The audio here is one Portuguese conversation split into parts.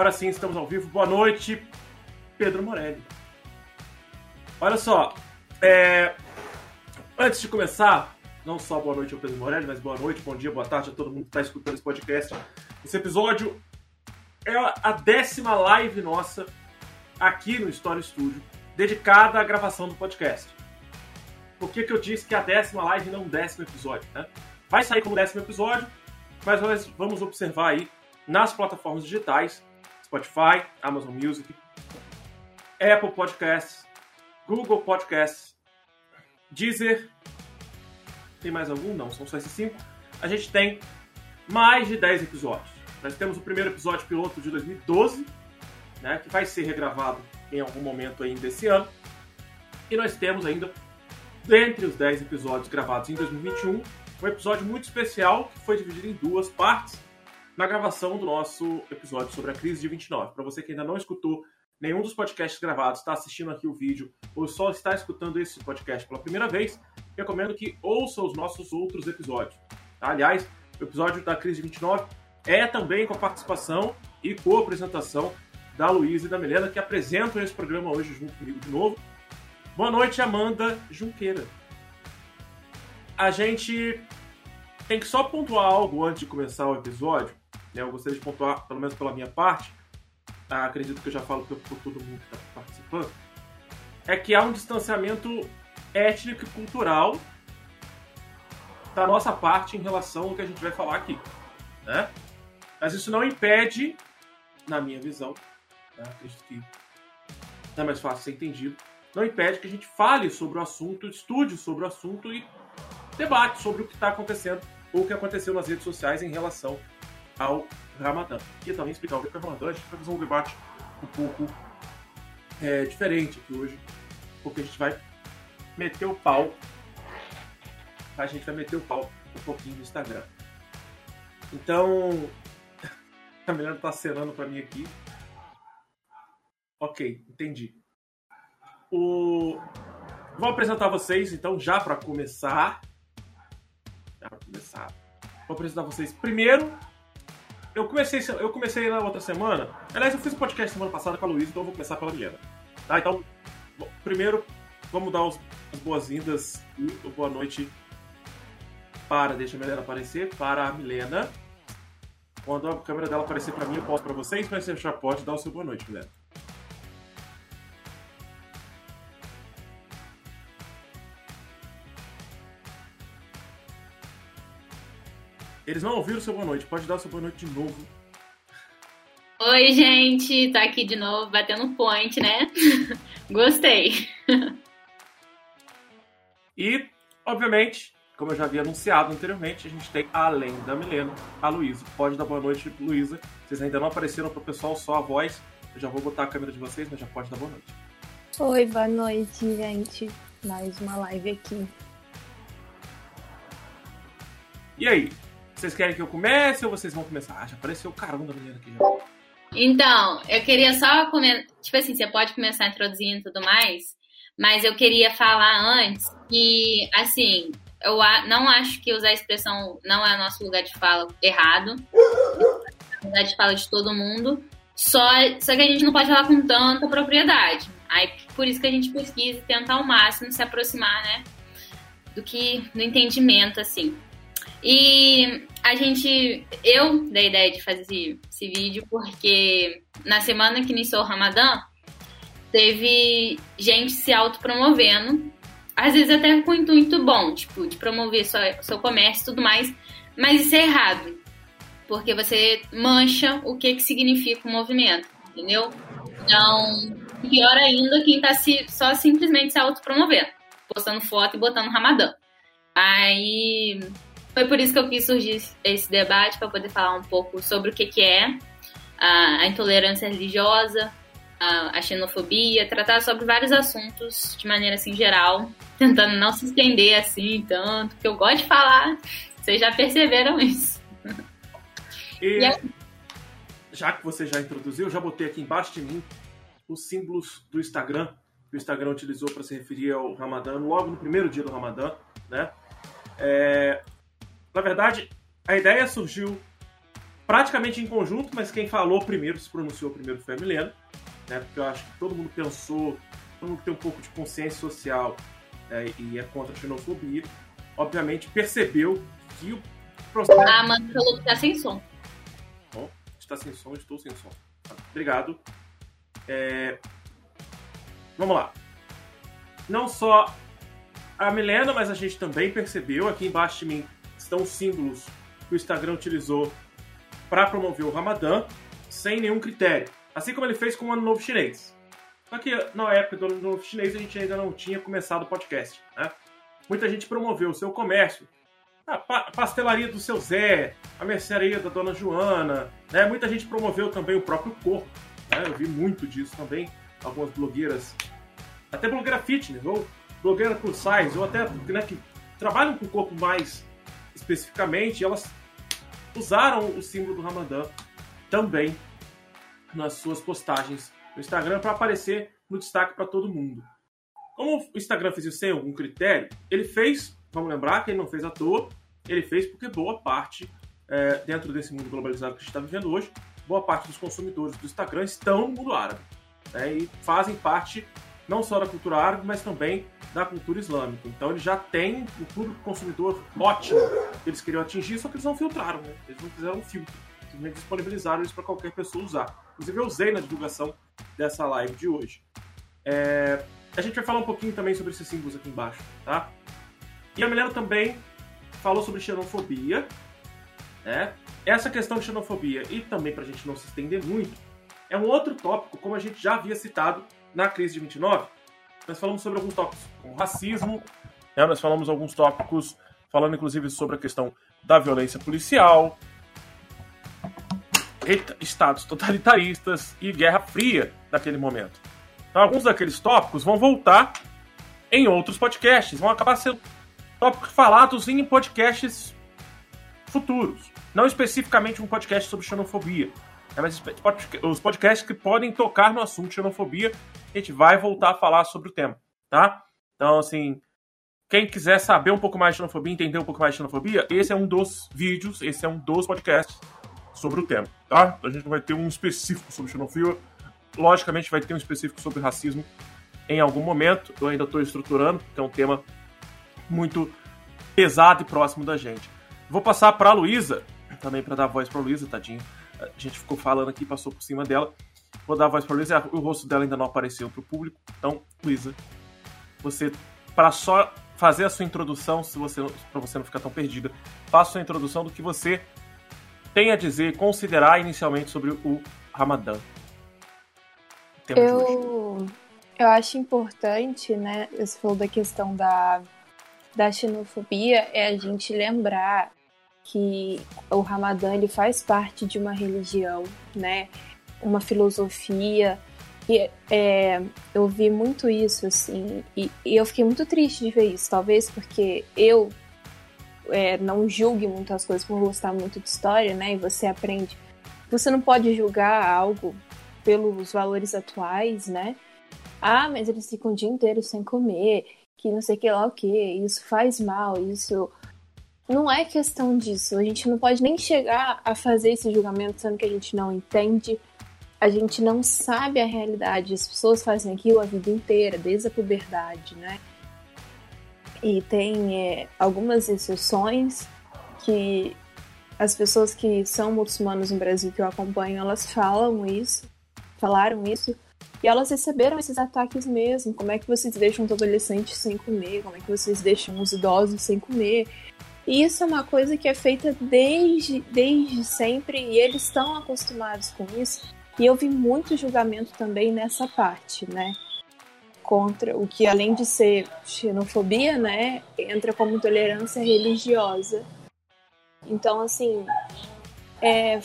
Agora sim estamos ao vivo. Boa noite, Pedro Morelli. Olha só, é... antes de começar, não só boa noite ao Pedro Morelli, mas boa noite, bom dia, boa tarde a todo mundo que está escutando esse podcast. Esse episódio é a décima live nossa aqui no Story Studio, dedicada à gravação do podcast. Por que, que eu disse que a décima live não o décimo episódio? Né? Vai sair como décimo episódio, mas nós vamos observar aí nas plataformas digitais Spotify, Amazon Music, Apple Podcasts, Google Podcasts, Deezer. Tem mais algum? Não, são só esses cinco. A gente tem mais de 10 episódios. Nós temos o primeiro episódio piloto de 2012, né, que vai ser regravado em algum momento ainda esse ano. E nós temos ainda, dentre os 10 episódios gravados em 2021, um episódio muito especial que foi dividido em duas partes na gravação do nosso episódio sobre a crise de 29. Para você que ainda não escutou nenhum dos podcasts gravados, está assistindo aqui o vídeo ou só está escutando esse podcast pela primeira vez, recomendo que ouça os nossos outros episódios. Aliás, o episódio da crise de 29 é também com a participação e co-apresentação da Luísa e da Milena, que apresentam esse programa hoje junto comigo de novo. Boa noite, Amanda Junqueira. A gente tem que só pontuar algo antes de começar o episódio né, eu gostaria de pontuar, pelo menos pela minha parte, tá? acredito que eu já falo por todo mundo que está participando, é que há um distanciamento étnico e cultural da nossa parte em relação ao que a gente vai falar aqui. Né? Mas isso não impede, na minha visão, né? acredito que é mais fácil ser entendido, não impede que a gente fale sobre o assunto, estude sobre o assunto e debate sobre o que está acontecendo ou o que aconteceu nas redes sociais em relação ao Ramadã. E também explicar o que é o Ramadã, a gente vai fazer um debate um pouco é, diferente aqui hoje, porque a gente vai meter o pau. A gente vai meter o pau um pouquinho no Instagram. Então, a mulher tá acenando para mim aqui. Ok, entendi. O... Vou apresentar vocês, então, já para começar. Já para começar. Vou apresentar vocês primeiro eu comecei, eu comecei na outra semana. Aliás, eu fiz um podcast semana passada com a Luísa, então eu vou começar pela Milena. Tá? Então, primeiro, vamos dar os, as boas-vindas e boa noite para, deixa a Milena aparecer, para a Milena. Quando a câmera dela aparecer para mim, eu posto para vocês, mas você já pode dar o seu boa noite, Milena. Eles não ouviram o seu boa noite. Pode dar o seu boa noite de novo. Oi, gente. Tá aqui de novo, batendo point, né? Gostei. e, obviamente, como eu já havia anunciado anteriormente, a gente tem, além da Milena, a Luísa. Pode dar boa noite, Luísa. Vocês ainda não apareceram pro pessoal, só a voz. Eu já vou botar a câmera de vocês, mas já pode dar boa noite. Oi, boa noite, gente. Mais uma live aqui. E aí, vocês querem que eu comece ou vocês vão começar? Ah, já apareceu o carão da menina aqui já. Então, eu queria só comentar. Tipo assim, você pode começar introduzindo e tudo mais, mas eu queria falar antes que, assim, eu não acho que usar a expressão não é nosso lugar de fala errado. É lugar de fala de todo mundo. Só, só que a gente não pode falar com tanta propriedade. Aí, por isso que a gente pesquisa e tenta ao máximo se aproximar, né? Do que no entendimento, assim. E a gente. Eu dei a ideia de fazer esse, esse vídeo porque na semana que iniciou o Ramadã, teve gente se autopromovendo, às vezes até com intuito bom, tipo, de promover sua, seu comércio e tudo mais, mas isso é errado, porque você mancha o que, que significa o movimento, entendeu? Então, pior ainda quem tá se, só simplesmente se autopromovendo, postando foto e botando Ramadã. Aí foi por isso que eu quis surgir esse debate para poder falar um pouco sobre o que, que é a, intolerância religiosa, a, xenofobia, tratar sobre vários assuntos de maneira assim geral, tentando não se estender assim tanto, porque eu gosto de falar. Vocês já perceberam isso. E, e já que você já introduziu, eu já botei aqui embaixo de mim os símbolos do Instagram que o Instagram utilizou para se referir ao Ramadã, logo no primeiro dia do Ramadã, né? É, na verdade, a ideia surgiu praticamente em conjunto, mas quem falou primeiro, se pronunciou primeiro foi a Milena, né? Porque eu acho que todo mundo pensou, todo mundo tem um pouco de consciência social é, e é contra a xenofobia, obviamente percebeu que o processo. Ah, mas falou que tá sem som. Bom, está sem som, estou sem som. Obrigado. É... Vamos lá. Não só a Milena, mas a gente também percebeu, aqui embaixo de mim estão os símbolos que o Instagram utilizou para promover o Ramadã, sem nenhum critério. Assim como ele fez com o Ano Novo Chinês. Só que na época do Ano Novo Chinês a gente ainda não tinha começado o podcast. Né? Muita gente promoveu o seu comércio. A pastelaria do seu Zé, a mercearia da Dona Joana. Né? Muita gente promoveu também o próprio corpo. Né? Eu vi muito disso também. Algumas blogueiras, até blogueira fitness, ou blogueira plus size, ou até né, que trabalham com o corpo mais especificamente, elas usaram o símbolo do Ramadã também nas suas postagens no Instagram para aparecer no destaque para todo mundo. Como o Instagram fez isso sem algum critério, ele fez, vamos lembrar que ele não fez à toa, ele fez porque boa parte, é, dentro desse mundo globalizado que a gente está vivendo hoje, boa parte dos consumidores do Instagram estão no mundo árabe né, e fazem parte não só da cultura árabe, mas também da cultura islâmica. Então eles já têm o público consumidor ótimo que eles queriam atingir, só que eles não filtraram, né? eles não fizeram um filtro, simplesmente disponibilizaram isso para qualquer pessoa usar. Inclusive eu usei na divulgação dessa live de hoje. É... A gente vai falar um pouquinho também sobre esses símbolos aqui embaixo, tá? E a Milena também falou sobre xenofobia, né? Essa questão de xenofobia, e também para a gente não se estender muito, é um outro tópico, como a gente já havia citado na crise de 29. Nós falamos sobre alguns tópicos como racismo, né? nós falamos alguns tópicos falando inclusive sobre a questão da violência policial, estados totalitaristas e Guerra Fria naquele momento. Então, alguns daqueles tópicos vão voltar em outros podcasts, vão acabar sendo tópicos falados em podcasts futuros. Não especificamente um podcast sobre xenofobia, né, mas os podcasts que podem tocar no assunto xenofobia, a gente vai voltar a falar sobre o tema, tá? Então, assim, quem quiser saber um pouco mais de xenofobia, entender um pouco mais de xenofobia, esse é um dos vídeos, esse é um dos podcasts sobre o tema, tá? Então, a gente vai ter um específico sobre xenofobia, logicamente vai ter um específico sobre racismo em algum momento, eu ainda estou estruturando, porque é um tema muito pesado e próximo da gente. Vou passar para a Luísa, também para dar voz para a Luísa, tadinho a gente ficou falando aqui, passou por cima dela. Vou dar a voz para Luísa, o rosto dela ainda não apareceu para o público. Então, Luísa, você, para só fazer a sua introdução, se você para você não ficar tão perdida, faça a sua introdução do que você tem a dizer, considerar inicialmente sobre o Ramadã. Eu, eu acho importante, né? Você falou da questão da, da xenofobia, é a gente lembrar que o Ramadã ele faz parte de uma religião, né? Uma filosofia. E é, eu vi muito isso, assim, e, e, eu fiquei muito triste de ver isso. Talvez porque eu é, não julgue muitas coisas por gostar muito de história, né? E você aprende. Você não pode julgar algo pelos valores atuais, né? Ah, mas eles ficam o dia inteiro sem comer, que não sei que lá o que, isso faz mal, isso não é questão disso. A gente não pode nem chegar a fazer esse julgamento sendo que a gente não entende, a gente não sabe a realidade. As pessoas fazem aquilo a vida inteira, desde a puberdade, né? E tem é, algumas exceções que as pessoas que são muçulmanas no Brasil que eu acompanho, elas falam isso, falaram isso, e elas receberam esses ataques mesmo. Como é que vocês deixam os adolescentes sem comer? Como é que vocês deixam os idosos sem comer? E isso é uma coisa que é feita desde, desde sempre e eles estão acostumados com isso. E eu vi muito julgamento também nessa parte, né? Contra o que, além de ser xenofobia, né, entra como intolerância religiosa. Então, assim, é,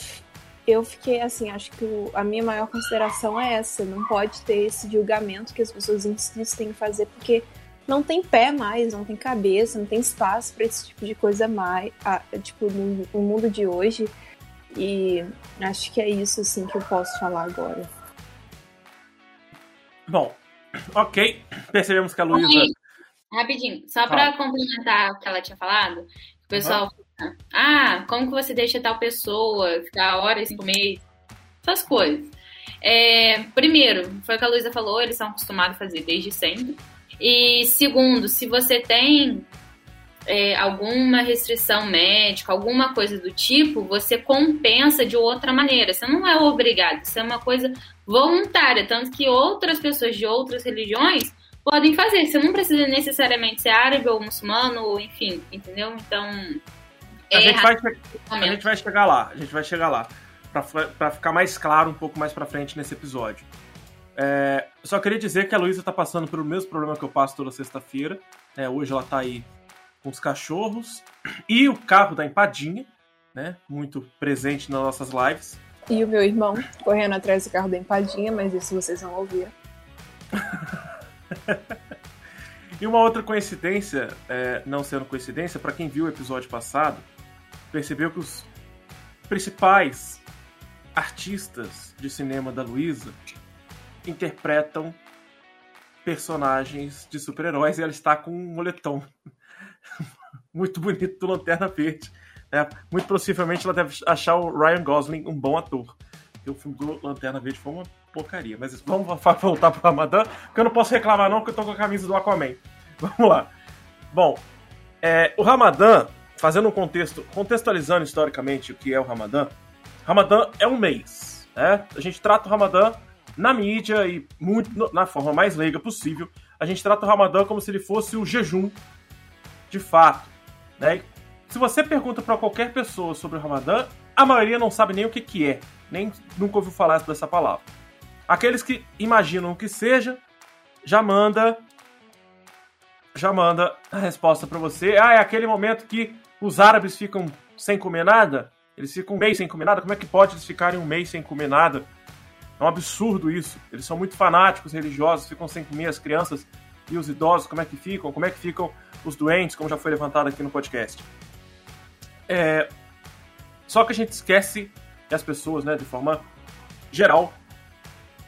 eu fiquei assim, acho que o, a minha maior consideração é essa: não pode ter esse julgamento que as pessoas insistem em fazer, porque não tem pé mais, não tem cabeça, não tem espaço para esse tipo de coisa mais, ah, tipo, no, no, mundo de hoje. E acho que é isso, assim, que eu posso falar agora. Bom, ok. Percebemos que a Luísa... Rapidinho, só para complementar o que ela tinha falado, O pessoal uhum. ah, como que você deixa tal pessoa ficar horas sem comer? Essas coisas. É, primeiro, foi o que a Luísa falou, eles são acostumados a fazer desde sempre. E segundo, se você tem é, alguma restrição médica, alguma coisa do tipo, você compensa de outra maneira. Você não é obrigado, isso é uma coisa voluntária. Tanto que outras pessoas de outras religiões podem fazer. Você não precisa necessariamente ser árabe ou muçulmano, ou enfim, entendeu? Então. É a, gente vai, a gente vai chegar lá, a gente vai chegar lá. para ficar mais claro um pouco mais para frente nesse episódio. É, só queria dizer que a Luísa tá passando pelo mesmo problema que eu passo toda sexta-feira. É, hoje ela tá aí com os cachorros e o carro da empadinha, né? Muito presente nas nossas lives. E o meu irmão correndo atrás do carro da empadinha, mas isso vocês vão ouvir. e uma outra coincidência, é, não sendo coincidência, para quem viu o episódio passado, percebeu que os principais artistas de cinema da Luísa interpretam personagens de super-heróis e ela está com um moletom muito bonito do Lanterna Verde. Né? Muito possivelmente ela deve achar o Ryan Gosling um bom ator. E o filme do Lanterna Verde foi uma porcaria. Mas vamos voltar pro Ramadan, porque eu não posso reclamar não, porque eu tô com a camisa do Aquaman. Vamos lá. Bom, é, o Ramadã, fazendo um contexto, contextualizando historicamente o que é o Ramadã, Ramadã é um mês. Né? A gente trata o Ramadã na mídia e muito na forma mais leiga possível. A gente trata o Ramadã como se ele fosse o jejum de fato. Né? Se você pergunta para qualquer pessoa sobre o Ramadã, a maioria não sabe nem o que, que é, nem nunca ouviu falar dessa palavra. Aqueles que imaginam o que seja, já manda já manda a resposta para você. Ah, é aquele momento que os árabes ficam sem comer nada? Eles ficam um mês sem comer nada? Como é que pode eles ficarem um mês sem comer nada? É um absurdo isso. Eles são muito fanáticos religiosos, ficam sem comer as crianças e os idosos, como é que ficam? Como é que ficam os doentes, como já foi levantado aqui no podcast. É... Só que a gente esquece que as pessoas, né, de forma geral,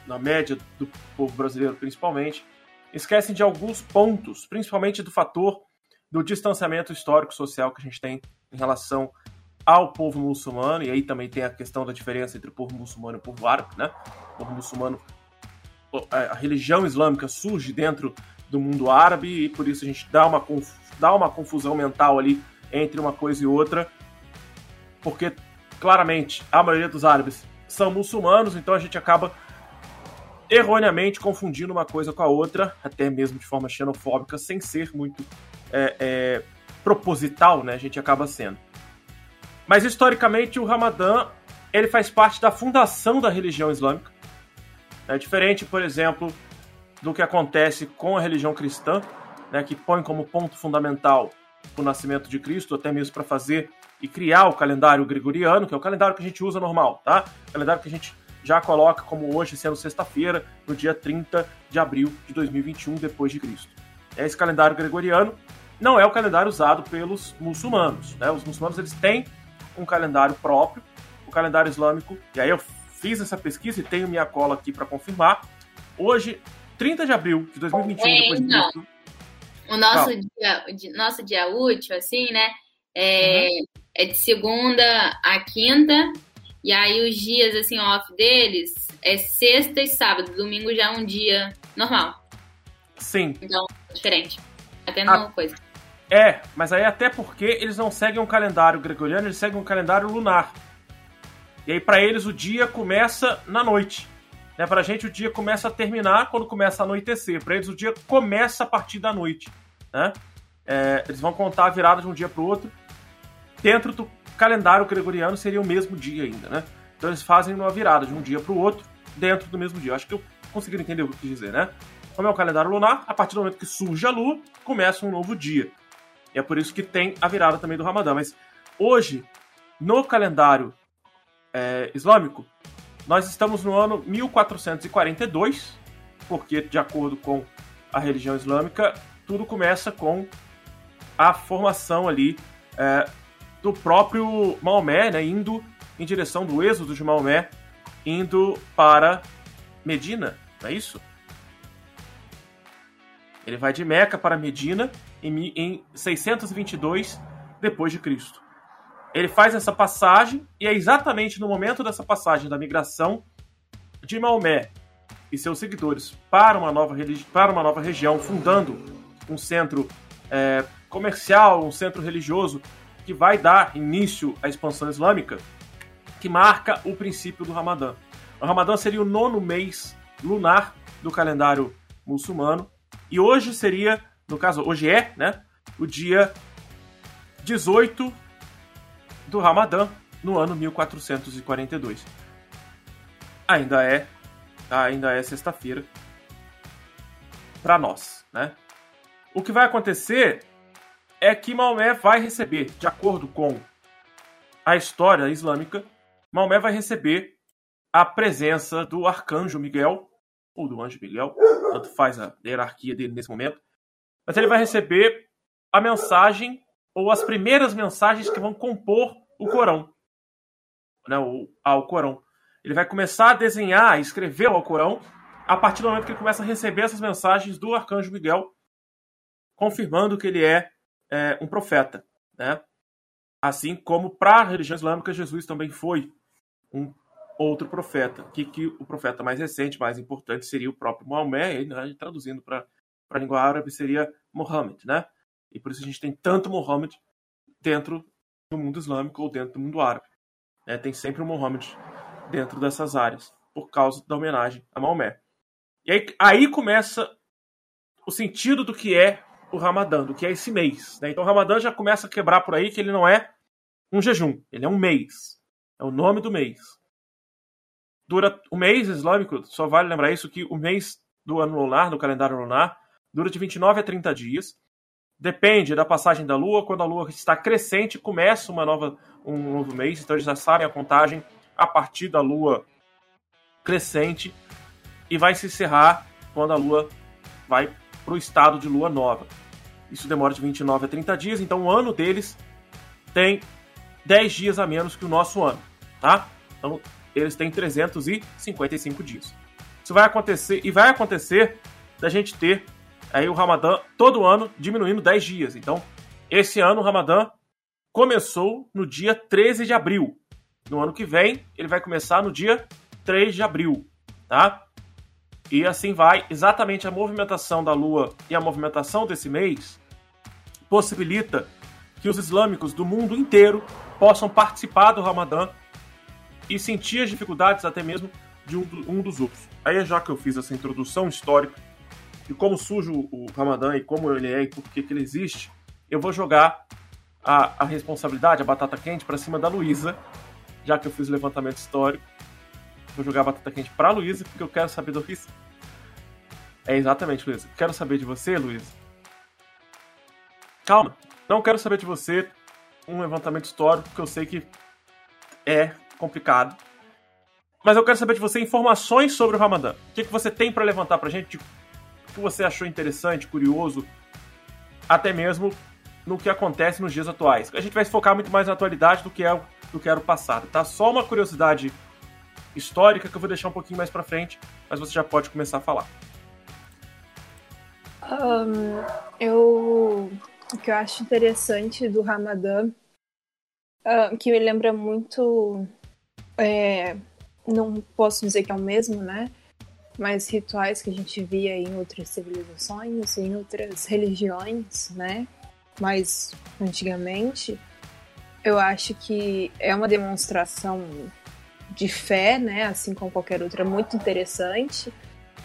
na média do povo brasileiro principalmente, esquecem de alguns pontos, principalmente do fator do distanciamento histórico-social que a gente tem em relação ao povo muçulmano, e aí também tem a questão da diferença entre o povo muçulmano e o povo árabe, né? O povo muçulmano, a religião islâmica surge dentro do mundo árabe e por isso a gente dá uma, dá uma confusão mental ali entre uma coisa e outra, porque claramente a maioria dos árabes são muçulmanos, então a gente acaba erroneamente confundindo uma coisa com a outra, até mesmo de forma xenofóbica, sem ser muito é, é, proposital, né? A gente acaba sendo. Mas historicamente o Ramadã ele faz parte da fundação da religião islâmica. É diferente, por exemplo, do que acontece com a religião cristã, né, que põe como ponto fundamental o nascimento de Cristo, até mesmo para fazer e criar o calendário gregoriano, que é o calendário que a gente usa normal, tá? O calendário que a gente já coloca como hoje sendo sexta-feira, no dia 30 de abril de 2021 depois de Cristo. Esse calendário gregoriano não é o calendário usado pelos muçulmanos, né? Os muçulmanos eles têm um calendário próprio, o calendário islâmico, e aí eu fiz essa pesquisa e tenho minha cola aqui para confirmar. Hoje 30 de abril de 2021, é, depois então, disso. O nosso dia, nosso dia útil, assim, né? É, uhum. é de segunda a quinta. E aí os dias, assim, off deles é sexta e sábado. Domingo já é um dia normal. Sim. Então, diferente. Até a... coisa. É, mas aí até porque eles não seguem um calendário gregoriano, eles seguem um calendário lunar. E aí para eles o dia começa na noite. Né? Pra gente, o dia começa a terminar quando começa a anoitecer. Para eles, o dia começa a partir da noite. Né? É, eles vão contar a virada de um dia para o outro. Dentro do calendário gregoriano, seria o mesmo dia ainda. Né? Então, eles fazem uma virada de um dia para o outro dentro do mesmo dia. acho que eu consegui entender o que eu quis dizer, né? Como é o calendário lunar, a partir do momento que surge a lua, começa um novo dia. É por isso que tem a virada também do Ramadã. Mas hoje, no calendário é, islâmico, nós estamos no ano 1442, porque, de acordo com a religião islâmica, tudo começa com a formação ali é, do próprio Maomé, né, indo em direção do êxodo de Maomé, indo para Medina, não é isso? Ele vai de Meca para Medina em, em 622 depois de Cristo. Ele faz essa passagem e é exatamente no momento dessa passagem da migração de Maomé e seus seguidores para uma nova, para uma nova região, fundando um centro é, comercial, um centro religioso que vai dar início à expansão islâmica, que marca o princípio do Ramadã. O Ramadã seria o nono mês lunar do calendário muçulmano e hoje seria, no caso, hoje é, né, o dia 18 do Ramadã no ano 1442. Ainda é, ainda é sexta-feira para nós, né? O que vai acontecer é que Maomé vai receber, de acordo com a história islâmica, Maomé vai receber a presença do arcanjo Miguel, ou do anjo Miguel, tanto faz a hierarquia dele nesse momento, mas ele vai receber a mensagem, ou as primeiras mensagens que vão compor o Corão, né, o, ao Corão. Ele vai começar a desenhar, a escrever o Alcorão, a partir do momento que ele começa a receber essas mensagens do arcanjo Miguel, confirmando que ele é, é um profeta. Né? Assim como para a religião islâmica, Jesus também foi um outro profeta, que, que o profeta mais recente, mais importante, seria o próprio Maomé, né, traduzindo para a língua árabe seria Mohammed, né? E por isso a gente tem tanto Mohammed dentro do mundo islâmico ou dentro do mundo árabe. Né? Tem sempre o Mohammed dentro dessas áreas, por causa da homenagem a Maomé. E aí, aí começa o sentido do que é o Ramadã, do que é esse mês. Né? Então o Ramadã já começa a quebrar por aí que ele não é um jejum, ele é um mês. É o nome do mês. Dura o mês islâmico, só vale lembrar isso que o mês do ano lunar, do calendário lunar, dura de 29 a 30 dias. Depende da passagem da lua. Quando a lua está crescente, começa uma nova, um novo mês. Então eles já sabem a contagem a partir da lua crescente e vai se encerrar quando a lua vai para o estado de lua nova. Isso demora de 29 a 30 dias, então o ano deles tem 10 dias a menos que o nosso ano, tá? Então eles têm 355 dias. Isso vai acontecer e vai acontecer da gente ter aí o Ramadã todo ano diminuindo 10 dias. Então, esse ano o Ramadã começou no dia 13 de abril. No ano que vem, ele vai começar no dia 3 de abril, tá? E assim vai, exatamente a movimentação da Lua e a movimentação desse mês possibilita que os islâmicos do mundo inteiro possam participar do Ramadã e sentir as dificuldades até mesmo de um, dos outros. Aí já que eu fiz essa introdução histórica de como surge o Ramadã e como ele é e por que, ele existe, eu vou jogar a, a responsabilidade, a batata quente, para cima da Luísa, já que eu fiz o levantamento histórico. Vou jogar a batata quente pra Luísa, porque eu quero saber do Luísa. É exatamente, Luísa. Quero saber de você, Luísa. Calma, não quero saber de você um levantamento histórico, porque eu sei que é complicado. Mas eu quero saber de você informações sobre o Ramadã. O que, que você tem para levantar pra gente? O que você achou interessante, curioso, até mesmo no que acontece nos dias atuais. A gente vai se focar muito mais na atualidade do que é do que era o passado, tá? Só uma curiosidade histórica que eu vou deixar um pouquinho mais para frente, mas você já pode começar a falar. Um, eu o que eu acho interessante do Ramadã, que me lembra muito, é, não posso dizer que é o mesmo, né? Mas rituais que a gente via em outras civilizações, em outras religiões, né? Mais antigamente, eu acho que é uma demonstração de fé, né? Assim como qualquer outra, muito interessante,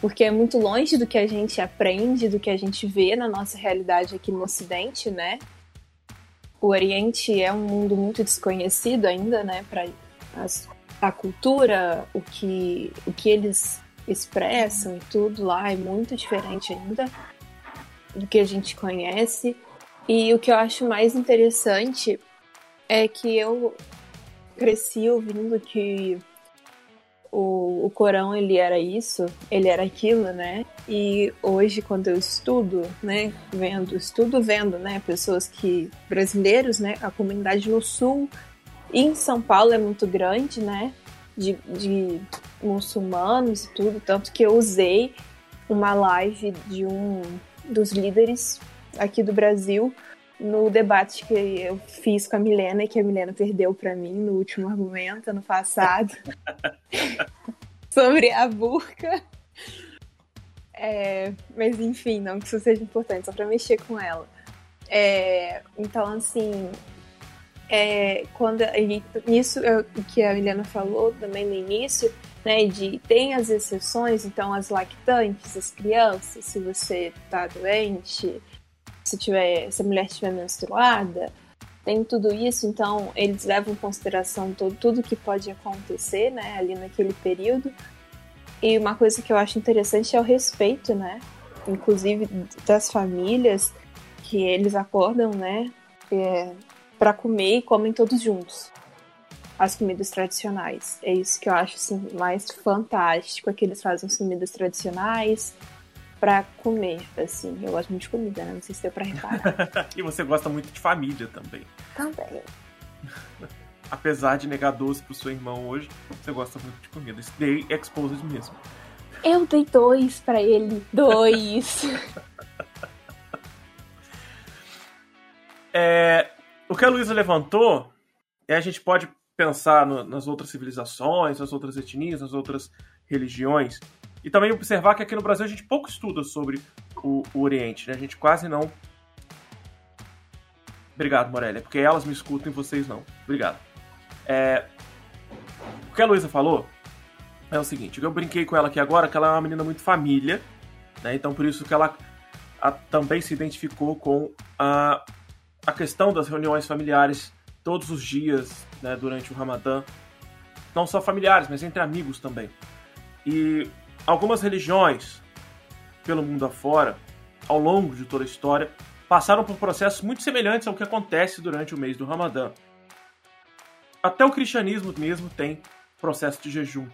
porque é muito longe do que a gente aprende, do que a gente vê na nossa realidade aqui no Ocidente, né? O Oriente é um mundo muito desconhecido ainda, né? Para a cultura, o que, o que eles expressam e tudo lá é muito diferente ainda do que a gente conhece. E o que eu acho mais interessante é que eu cresci ouvindo que o, o Corão ele era isso, ele era aquilo, né? E hoje quando eu estudo, né, vendo, estudo vendo, né, pessoas que brasileiros, né, a comunidade no sul em São Paulo é muito grande, né, de, de muçulmanos e tudo, tanto que eu usei uma live de um dos líderes aqui do Brasil no debate que eu fiz com a Milena e que a Milena perdeu para mim no último argumento, ano passado, sobre a burca. É, mas enfim, não que isso seja importante, só para mexer com ela. É, então, assim, é, quando isso é que a Milena falou também no início, né, de tem as exceções, então as lactantes, as crianças, se você tá doente, se tiver, se a mulher estiver menstruada, tem tudo isso, então eles levam em consideração todo, tudo que pode acontecer, né, ali naquele período. E uma coisa que eu acho interessante é o respeito, né, inclusive das famílias, que eles acordam, né, é, para comer e comem todos juntos as comidas tradicionais. É isso que eu acho assim, mais fantástico, é que eles fazem as comidas tradicionais, para comer, assim. Eu gosto muito de comida, né? Não sei se deu pra reparar. e você gosta muito de família também. Também. Apesar de negar doce pro seu irmão hoje, você gosta muito de comida. Isso daí é exposed mesmo. Eu dei dois para ele. Dois. é, o que a Luísa levantou, é a gente pode pensar no, nas outras civilizações, nas outras etnias, nas outras religiões. E também observar que aqui no Brasil a gente pouco estuda sobre o, o Oriente, né? A gente quase não. Obrigado, Morelia, porque elas me escutam e vocês não. Obrigado. É... O que a Luísa falou é o seguinte: eu brinquei com ela aqui agora que ela é uma menina muito família, né? Então por isso que ela a, também se identificou com a, a questão das reuniões familiares todos os dias né, durante o Ramadã. Não só familiares, mas entre amigos também. E algumas religiões pelo mundo afora, ao longo de toda a história, passaram por processos muito semelhantes ao que acontece durante o mês do Ramadã. Até o cristianismo mesmo tem processo de jejum.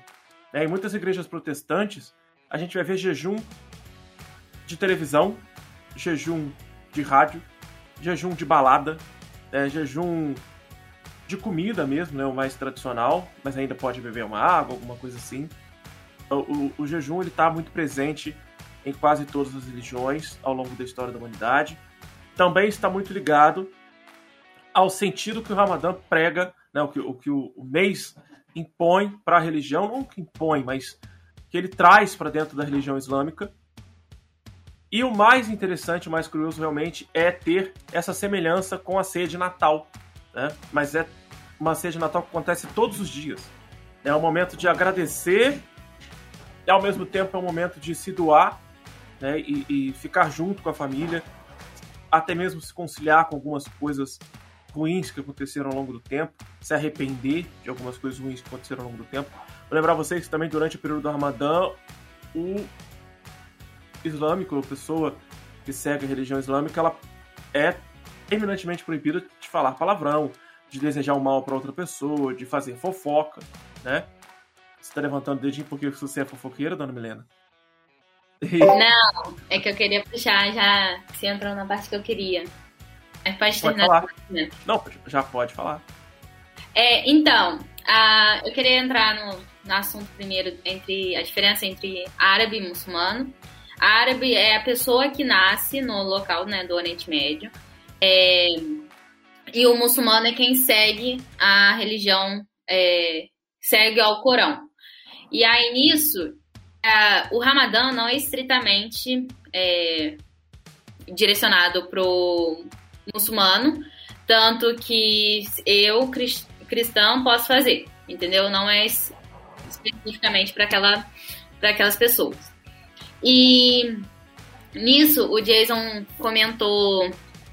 Né? Em muitas igrejas protestantes, a gente vai ver jejum de televisão, jejum de rádio, jejum de balada, né? jejum de comida mesmo, né? o mais tradicional, mas ainda pode beber uma água, alguma coisa assim o, o jejum ele está muito presente em quase todas as religiões ao longo da história da humanidade. Também está muito ligado ao sentido que o Ramadã prega, né, o, que, o que o, o mês impõe para a religião, não que impõe, mas que ele traz para dentro da religião islâmica. E o mais interessante, o mais curioso realmente é ter essa semelhança com a ceia de Natal. Né? Mas é uma ceia de Natal que acontece todos os dias. É um momento de agradecer e ao mesmo tempo é um momento de se doar né, e, e, ficar junto com a família, até mesmo se conciliar com algumas coisas ruins que aconteceram ao longo do tempo, se arrepender de algumas coisas ruins que aconteceram ao longo do tempo. Vou lembrar vocês que também durante o período do Ramadã, o islâmico, a pessoa que segue a religião islâmica, ela é eminentemente proibida de falar palavrão, de desejar o mal para outra pessoa, de fazer fofoca, né? Você tá levantando o dedinho porque você é fofoqueira, dona Milena? Não, é que eu queria puxar já. Você entrou na parte que eu queria. Mas pode terminar. Pode falar. Não, já pode falar. É, então, a, eu queria entrar no, no assunto primeiro entre a diferença entre árabe e muçulmano. Árabe é a pessoa que nasce no local né, do Oriente Médio. É, e o muçulmano é quem segue a religião, é, segue ao Corão. E aí nisso, o Ramadã não é estritamente é, direcionado pro muçulmano, tanto que eu, cristão, posso fazer, entendeu? Não é especificamente para aquela, aquelas pessoas. E nisso, o Jason comentou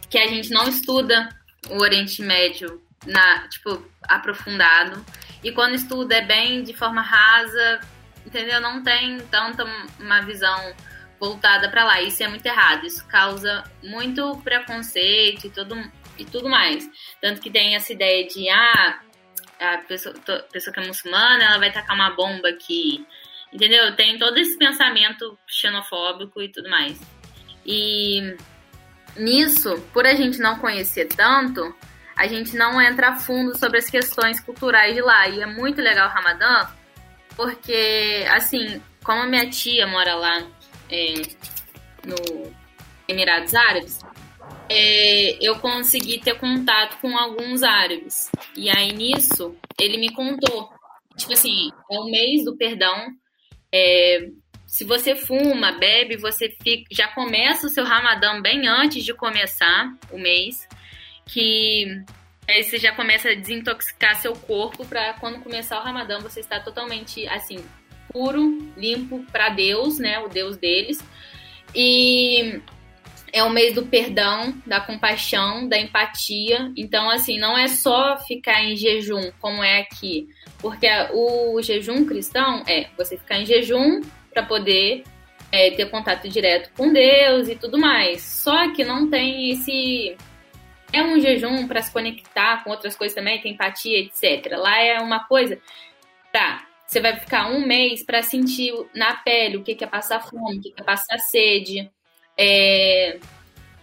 que a gente não estuda o Oriente Médio na, tipo, aprofundado. E quando estuda é bem de forma rasa, entendeu? Não tem tanta uma visão voltada para lá. Isso é muito errado. Isso causa muito preconceito e tudo, e tudo mais. Tanto que tem essa ideia de, ah, a pessoa, pessoa que é muçulmana, ela vai tacar uma bomba aqui. Entendeu? Tem todo esse pensamento xenofóbico e tudo mais. E nisso, por a gente não conhecer tanto, a gente não entra a fundo sobre as questões culturais de lá. E é muito legal o Ramadã, porque, assim, como a minha tia mora lá é, no Emirados Árabes, é, eu consegui ter contato com alguns árabes. E aí nisso, ele me contou. Tipo assim, é o mês do perdão. É, se você fuma, bebe, você fica, já começa o seu ramadão bem antes de começar o mês. Que aí você já começa a desintoxicar seu corpo para quando começar o ramadão você está totalmente assim, puro, limpo para Deus, né? O Deus deles. E é o mês do perdão, da compaixão, da empatia. Então, assim, não é só ficar em jejum, como é aqui. Porque o jejum cristão é você ficar em jejum para poder é, ter contato direto com Deus e tudo mais. Só que não tem esse. É um jejum para se conectar com outras coisas também, tem empatia, etc. Lá é uma coisa. Tá, você vai ficar um mês para sentir na pele o que é passar fome, o que é passar sede é,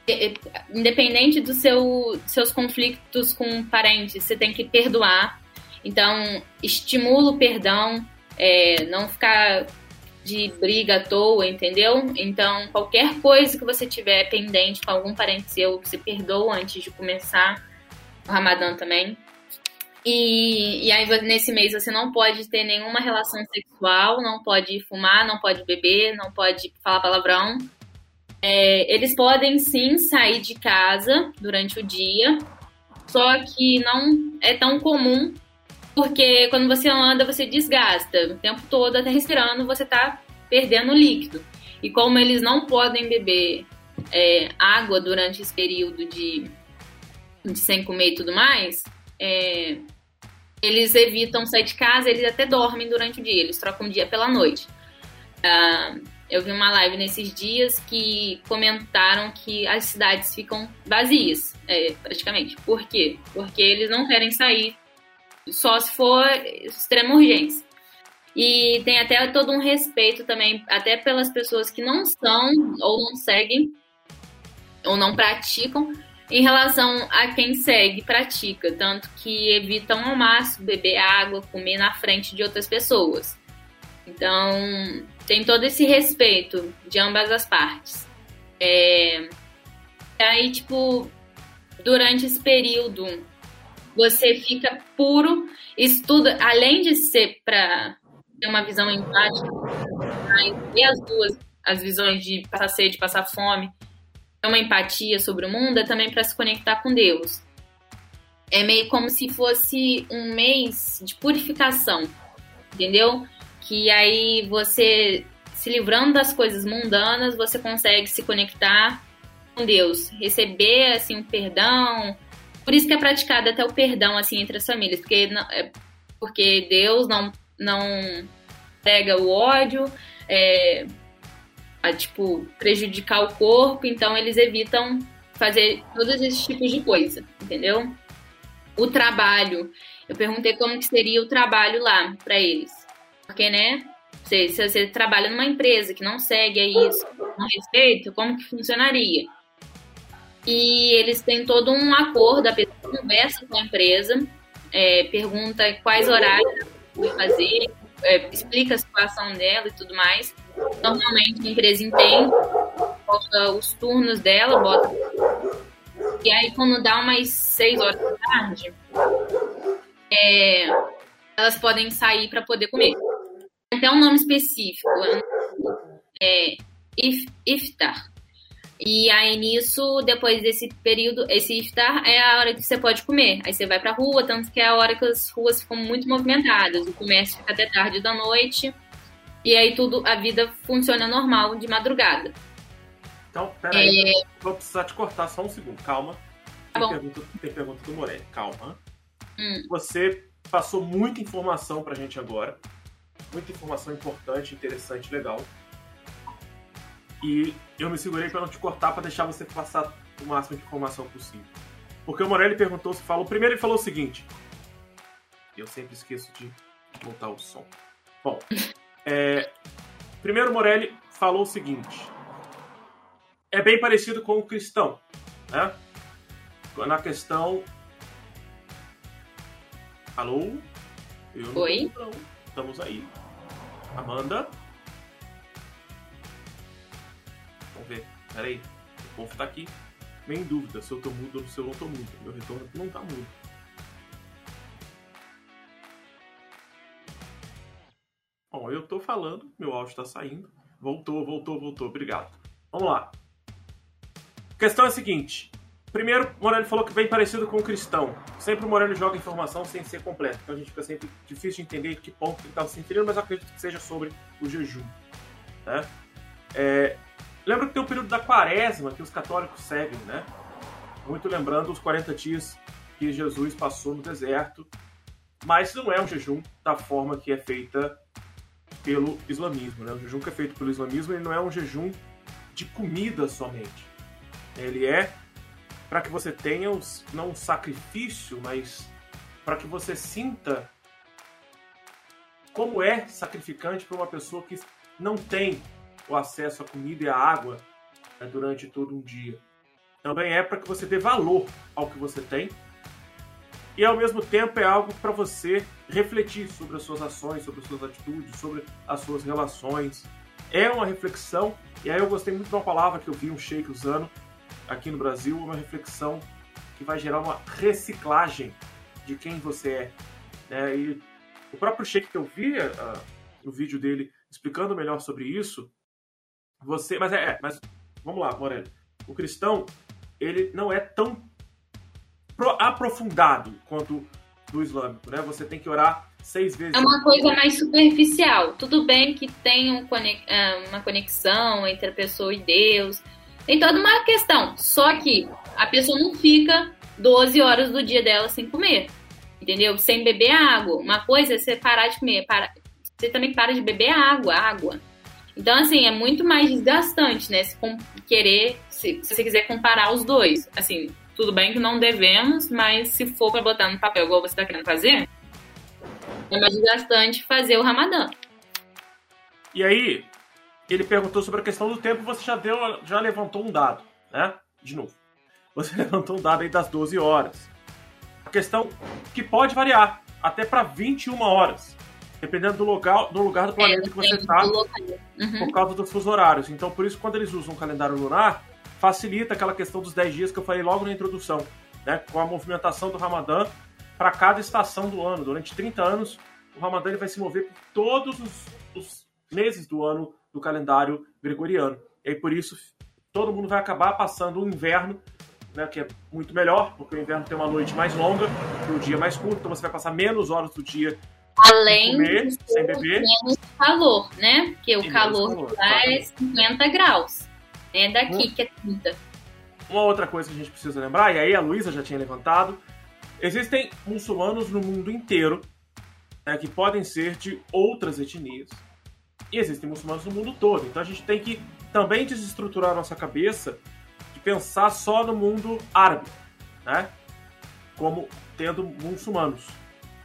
é, é, independente dos seu, seus conflitos com parentes, você tem que perdoar. Então, estimula o perdão, é, não ficar de briga à toa, entendeu? Então, qualquer coisa que você tiver pendente com algum parente seu, você perdoa antes de começar o Ramadã também. E, e aí, nesse mês, você não pode ter nenhuma relação sexual, não pode fumar, não pode beber, não pode falar palavrão. É, eles podem sim sair de casa durante o dia, só que não é tão comum, porque quando você anda, você desgasta. O tempo todo, até respirando, você está perdendo líquido. E como eles não podem beber é, água durante esse período de, de sem comer e tudo mais, é, eles evitam sair de casa, eles até dormem durante o dia, eles trocam o dia pela noite. Ah, eu vi uma live nesses dias que comentaram que as cidades ficam vazias, é, praticamente. Por quê? Porque eles não querem sair só se for extrema urgência. E tem até todo um respeito também, até pelas pessoas que não são ou não seguem ou não praticam, em relação a quem segue e pratica, tanto que evitam ao máximo beber água, comer na frente de outras pessoas. Então, tem todo esse respeito de ambas as partes. É... Aí, tipo, durante esse período, você fica puro. Isso tudo, além de ser para ter uma visão empática, e as duas, as visões de passar sede, passar fome, ter uma empatia sobre o mundo, é também para se conectar com Deus. É meio como se fosse um mês de purificação, entendeu? que aí você se livrando das coisas mundanas, você consegue se conectar com Deus, receber assim um perdão. Por isso que é praticado até o perdão assim entre as famílias, porque não, é, porque Deus não não pega o ódio, é, a, tipo prejudicar o corpo, então eles evitam fazer todos esses tipos de coisa, entendeu? O trabalho, eu perguntei como que seria o trabalho lá para eles. Porque, né? Se, se você trabalha numa empresa que não segue isso, não respeito, como que funcionaria? E eles têm todo um acordo, a pessoa conversa com a empresa, é, pergunta quais horários vai fazer, é, explica a situação dela e tudo mais. Normalmente a empresa entende, bota os turnos dela, bota. E aí quando dá umas 6 horas da tarde, é, elas podem sair para poder comer até um nome específico, é iftar. E aí nisso, depois desse período, esse iftar é a hora que você pode comer. Aí você vai pra rua, tanto que é a hora que as ruas ficam muito movimentadas, o comércio fica até tarde da noite. E aí tudo, a vida funciona normal de madrugada. Então, peraí, é... vou precisar te cortar só um segundo, calma. Tá tem, pergunta, tem pergunta do Morelli, calma. Hum. Você passou muita informação pra gente agora muita informação importante, interessante, legal. E eu me segurei para não te cortar, para deixar você passar o máximo de informação possível. Porque o Morelli perguntou, se falou, primeiro ele falou o seguinte. Eu sempre esqueço de montar o som. Bom, é, primeiro o Morelli falou o seguinte. É bem parecido com o cristão, né? Na questão. Alô? Eu Oi? Não, estamos aí. Amanda. Vamos ver. Pera aí. O povo tá aqui. meio em dúvida se eu tô mudo ou se eu não tô mudo. Meu retorno não tá mudo. Bom, eu tô falando, meu áudio tá saindo. Voltou, voltou, voltou. Obrigado. Vamos lá. A questão é a seguinte. Primeiro, Morelli falou que bem parecido com o cristão. Sempre o Morelli joga informação sem ser completa. Então a gente fica sempre difícil de entender que ponto ele estava se referindo, mas acredito que seja sobre o jejum. Né? É, lembra que tem o período da quaresma que os católicos seguem, né? Muito lembrando os 40 dias que Jesus passou no deserto. Mas não é um jejum da forma que é feita pelo islamismo. Né? O jejum que é feito pelo islamismo ele não é um jejum de comida somente. Ele é para que você tenha não um sacrifício, mas para que você sinta como é sacrificante para uma pessoa que não tem o acesso à comida e à água né, durante todo um dia. Também é para que você dê valor ao que você tem e ao mesmo tempo é algo para você refletir sobre as suas ações, sobre as suas atitudes, sobre as suas relações. É uma reflexão, e aí eu gostei muito de uma palavra que eu vi um sheik usando, aqui no Brasil, uma reflexão que vai gerar uma reciclagem de quem você é. é e o próprio Sheik que eu vi uh, no vídeo dele explicando melhor sobre isso, você, mas é, é mas vamos lá, Moreno. O cristão ele não é tão aprofundado quanto do islâmico, né? Você tem que orar seis vezes. É uma coisa mais superficial. Tudo bem que tem um conex... É, uma conexão entre a pessoa e Deus, tem toda uma questão. Só que a pessoa não fica 12 horas do dia dela sem comer. Entendeu? Sem beber água. Uma coisa é você parar de comer. Para... Você também para de beber água, água. Então, assim, é muito mais desgastante, né? Se querer, se, se você quiser comparar os dois. Assim, tudo bem que não devemos, mas se for para botar no papel igual você tá querendo fazer, é mais desgastante fazer o Ramadã. E aí, ele perguntou sobre a questão do tempo, você já deu, já levantou um dado, né? De novo. Você levantou um dado aí das 12 horas. A questão que pode variar até para 21 horas, dependendo do lugar do, lugar do planeta é, que você está, uhum. por causa dos fusos horários. Então, por isso, quando eles usam o calendário lunar, facilita aquela questão dos 10 dias que eu falei logo na introdução, né? Com a movimentação do Ramadã para cada estação do ano. Durante 30 anos, o Ramadã ele vai se mover por todos os, os meses do ano do calendário gregoriano. E aí, por isso, todo mundo vai acabar passando o inverno, né, que é muito melhor, porque o inverno tem uma noite mais longa e o dia mais curto, então você vai passar menos horas do dia Além comer, sem beber. menos calor, né? Porque o calor, calor lá é 50 graus. É daqui hum. que é 30. Uma outra coisa que a gente precisa lembrar, e aí a Luísa já tinha levantado, existem muçulmanos no mundo inteiro né, que podem ser de outras etnias e existem muçulmanos no mundo todo. Então a gente tem que também desestruturar a nossa cabeça de pensar só no mundo árabe, né? Como tendo muçulmanos.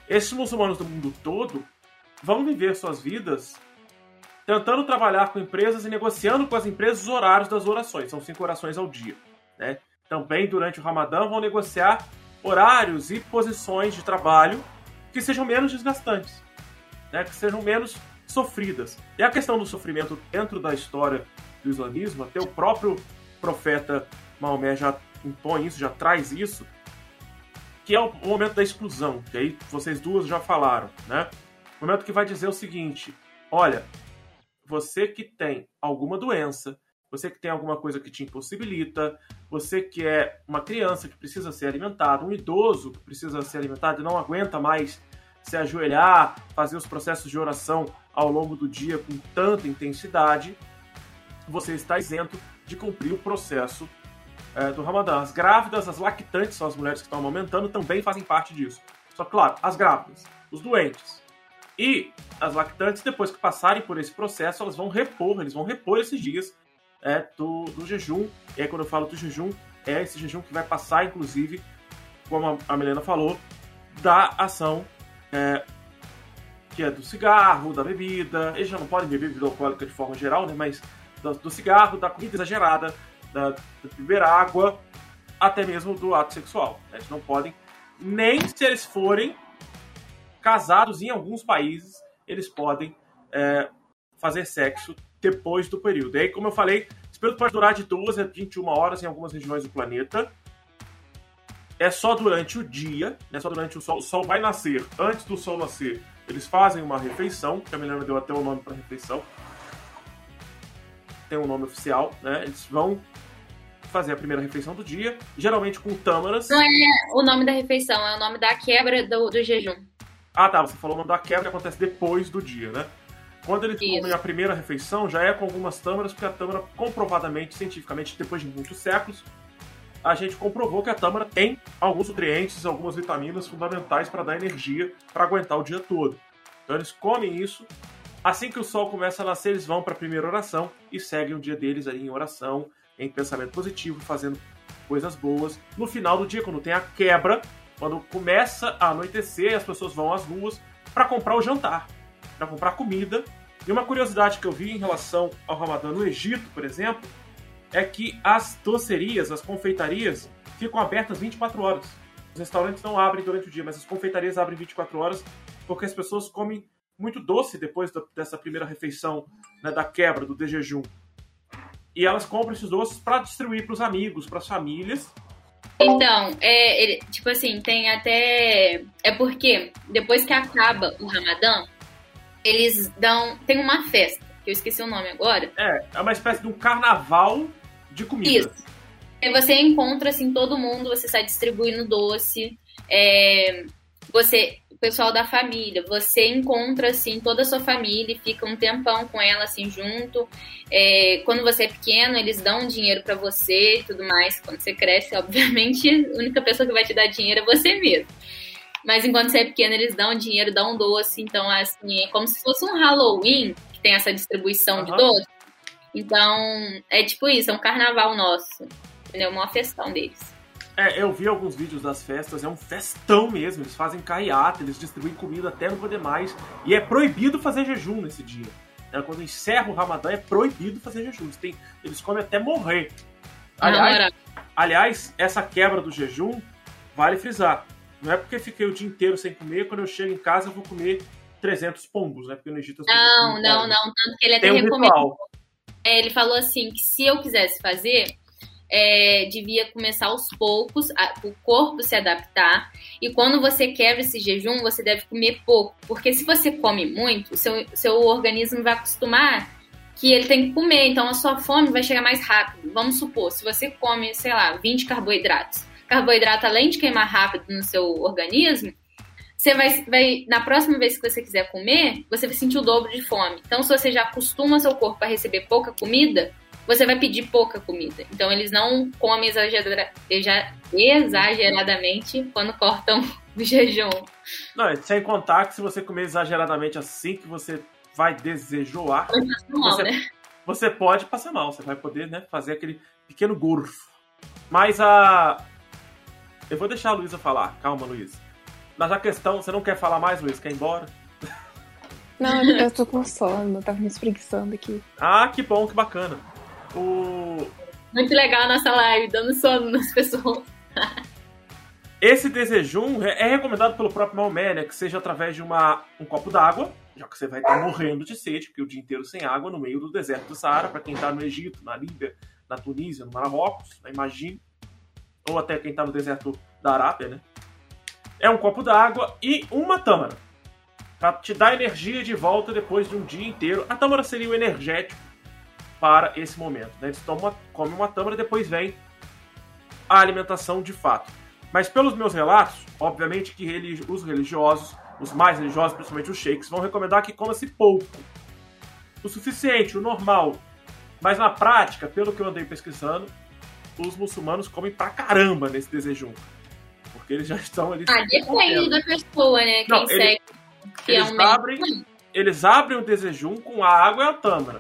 Esses muçulmanos do mundo todo vão viver suas vidas tentando trabalhar com empresas e negociando com as empresas os horários das orações. São cinco orações ao dia. Né? Também durante o Ramadã vão negociar horários e posições de trabalho que sejam menos desgastantes, né? que sejam menos sofridas. E a questão do sofrimento dentro da história do islamismo, até o próprio profeta Maomé já impõe isso, já traz isso, que é o momento da exclusão, que aí vocês duas já falaram, né? O momento que vai dizer o seguinte: olha, você que tem alguma doença, você que tem alguma coisa que te impossibilita, você que é uma criança que precisa ser alimentada, um idoso que precisa ser alimentado e não aguenta mais se ajoelhar, fazer os processos de oração ao longo do dia com tanta intensidade, você está isento de cumprir o processo é, do Ramadã. As grávidas, as lactantes, são as mulheres que estão amamentando, também fazem parte disso. Só claro, as grávidas, os doentes e as lactantes, depois que passarem por esse processo, elas vão repor, eles vão repor esses dias é, do, do jejum. E aí, quando eu falo do jejum, é esse jejum que vai passar, inclusive, como a Milena falou, da ação é, que é do cigarro, da bebida. Eles já não podem beber bebida alcoólica de forma geral, né? Mas do, do cigarro, da comida exagerada, da, da água, até mesmo do ato sexual. Né? Eles não podem, nem se eles forem casados em alguns países, eles podem é, fazer sexo depois do período. E aí, como eu falei, Esse período pode durar de 12 a 21 horas em algumas regiões do planeta. É só durante o dia, é só durante o sol. O sol vai nascer. Antes do sol nascer, eles fazem uma refeição, que a menina deu até o nome para refeição. Tem um nome oficial, né? Eles vão fazer a primeira refeição do dia, geralmente com tâmaras. Não é o nome da refeição, é o nome da quebra do, do jejum. Ah, tá. Você falou o nome da quebra que acontece depois do dia, né? Quando eles Isso. comem a primeira refeição, já é com algumas tâmaras, porque a tâmara, comprovadamente, cientificamente, depois de muitos séculos, a gente comprovou que a tâmara tem alguns nutrientes, algumas vitaminas fundamentais para dar energia para aguentar o dia todo. Então eles comem isso. Assim que o sol começa a nascer, eles vão para a primeira oração e seguem o dia deles aí em oração, em pensamento positivo, fazendo coisas boas. No final do dia, quando tem a quebra, quando começa a anoitecer, as pessoas vão às ruas para comprar o jantar, para comprar comida. E uma curiosidade que eu vi em relação ao Ramadã no Egito, por exemplo, é que as docerias, as confeitarias, ficam abertas 24 horas. Os restaurantes não abrem durante o dia, mas as confeitarias abrem 24 horas porque as pessoas comem muito doce depois da- dessa primeira refeição, né, da quebra, do de jejum. E elas compram esses doces para distribuir para os amigos, para as famílias. Então, é, ele- tipo assim, tem até. É porque depois que acaba o Ramadã, eles dão. Tem uma festa, que eu esqueci o nome agora. É, é uma espécie de um carnaval de comida. Isso. Aí você encontra assim todo mundo, você sai distribuindo doce, é, você, o pessoal da família, você encontra assim toda a sua família e fica um tempão com ela assim junto. É, quando você é pequeno, eles dão dinheiro pra você e tudo mais. Quando você cresce, obviamente, a única pessoa que vai te dar dinheiro é você mesmo. Mas enquanto você é pequeno, eles dão dinheiro, dão doce. Então, assim, é como se fosse um Halloween, que tem essa distribuição de Aham. doce. Então, é tipo isso, é um carnaval nosso. Entendeu? Uma festão deles. É, eu vi alguns vídeos das festas, é um festão mesmo. Eles fazem carreata, eles distribuem comida até não poder mais. E é proibido fazer jejum nesse dia. É, quando encerra o Ramadã, é proibido fazer jejum. Eles, têm- eles comem até morrer. Aliás, Na moral. aliás, essa quebra do jejum, vale frisar. Não é porque fiquei o dia inteiro sem comer, quando eu chego em casa eu vou comer 300 pombos, né? Porque no Egito as Não, não, não. Tanto que ele até Tem um recomenda. ritual. É, ele falou assim que se eu quisesse fazer, é, devia começar aos poucos, a- o corpo se adaptar. E quando você quebra esse jejum, você deve comer pouco. Porque se você come muito, seu, seu organismo vai acostumar que ele tem que comer. Então a sua fome vai chegar mais rápido. Vamos supor, se você come, sei lá, 20 carboidratos. Carboidrato, além de queimar rápido no seu organismo, você vai, vai, na próxima vez que você quiser comer, você vai sentir o dobro de fome. Então, se você já acostuma seu corpo a receber pouca comida, você vai pedir pouca comida. Então, eles não comem exagera- exageradamente quando cortam o jejum. Não, sem contar que se você comer exageradamente assim que você vai desejoar, Não, Você- né? você pode passar mal. Você vai poder né, fazer aquele pequeno gorfo. Mas a. Eu vou deixar a Luísa falar. Calma, Luísa. Mas a questão, você não quer falar mais, Luísa? Quer ir embora? Não, eu tô com sono, eu tava me espreguiçando aqui. Ah, que bom, que bacana. O... Muito legal a nossa live, dando sono nas pessoas. Esse desejum é recomendado pelo próprio Maomé, né? Que seja através de uma, um copo d'água, já que você vai estar morrendo de sede, porque o dia inteiro sem água no meio do deserto do Saara, para quem está no Egito, na Líbia, na Tunísia, no Marrocos, né, imagine. Ou até quem está no deserto da Arábia, né? É um copo d'água e uma tâmara. Pra te dar energia de volta depois de um dia inteiro. A tâmara seria o energético para esse momento. Né? Eles tomam, comem uma tâmara e depois vem a alimentação de fato. Mas pelos meus relatos, obviamente que religi- os religiosos, os mais religiosos, principalmente os sheiks, vão recomendar que coma-se pouco. O suficiente, o normal. Mas na prática, pelo que eu andei pesquisando, os muçulmanos comem pra caramba nesse desejum. Porque eles já estão ali. Ah, depende da pessoa, né? Quem Não, segue eles fielmente. abrem- Eles abrem o desejum com a água e a tâmara.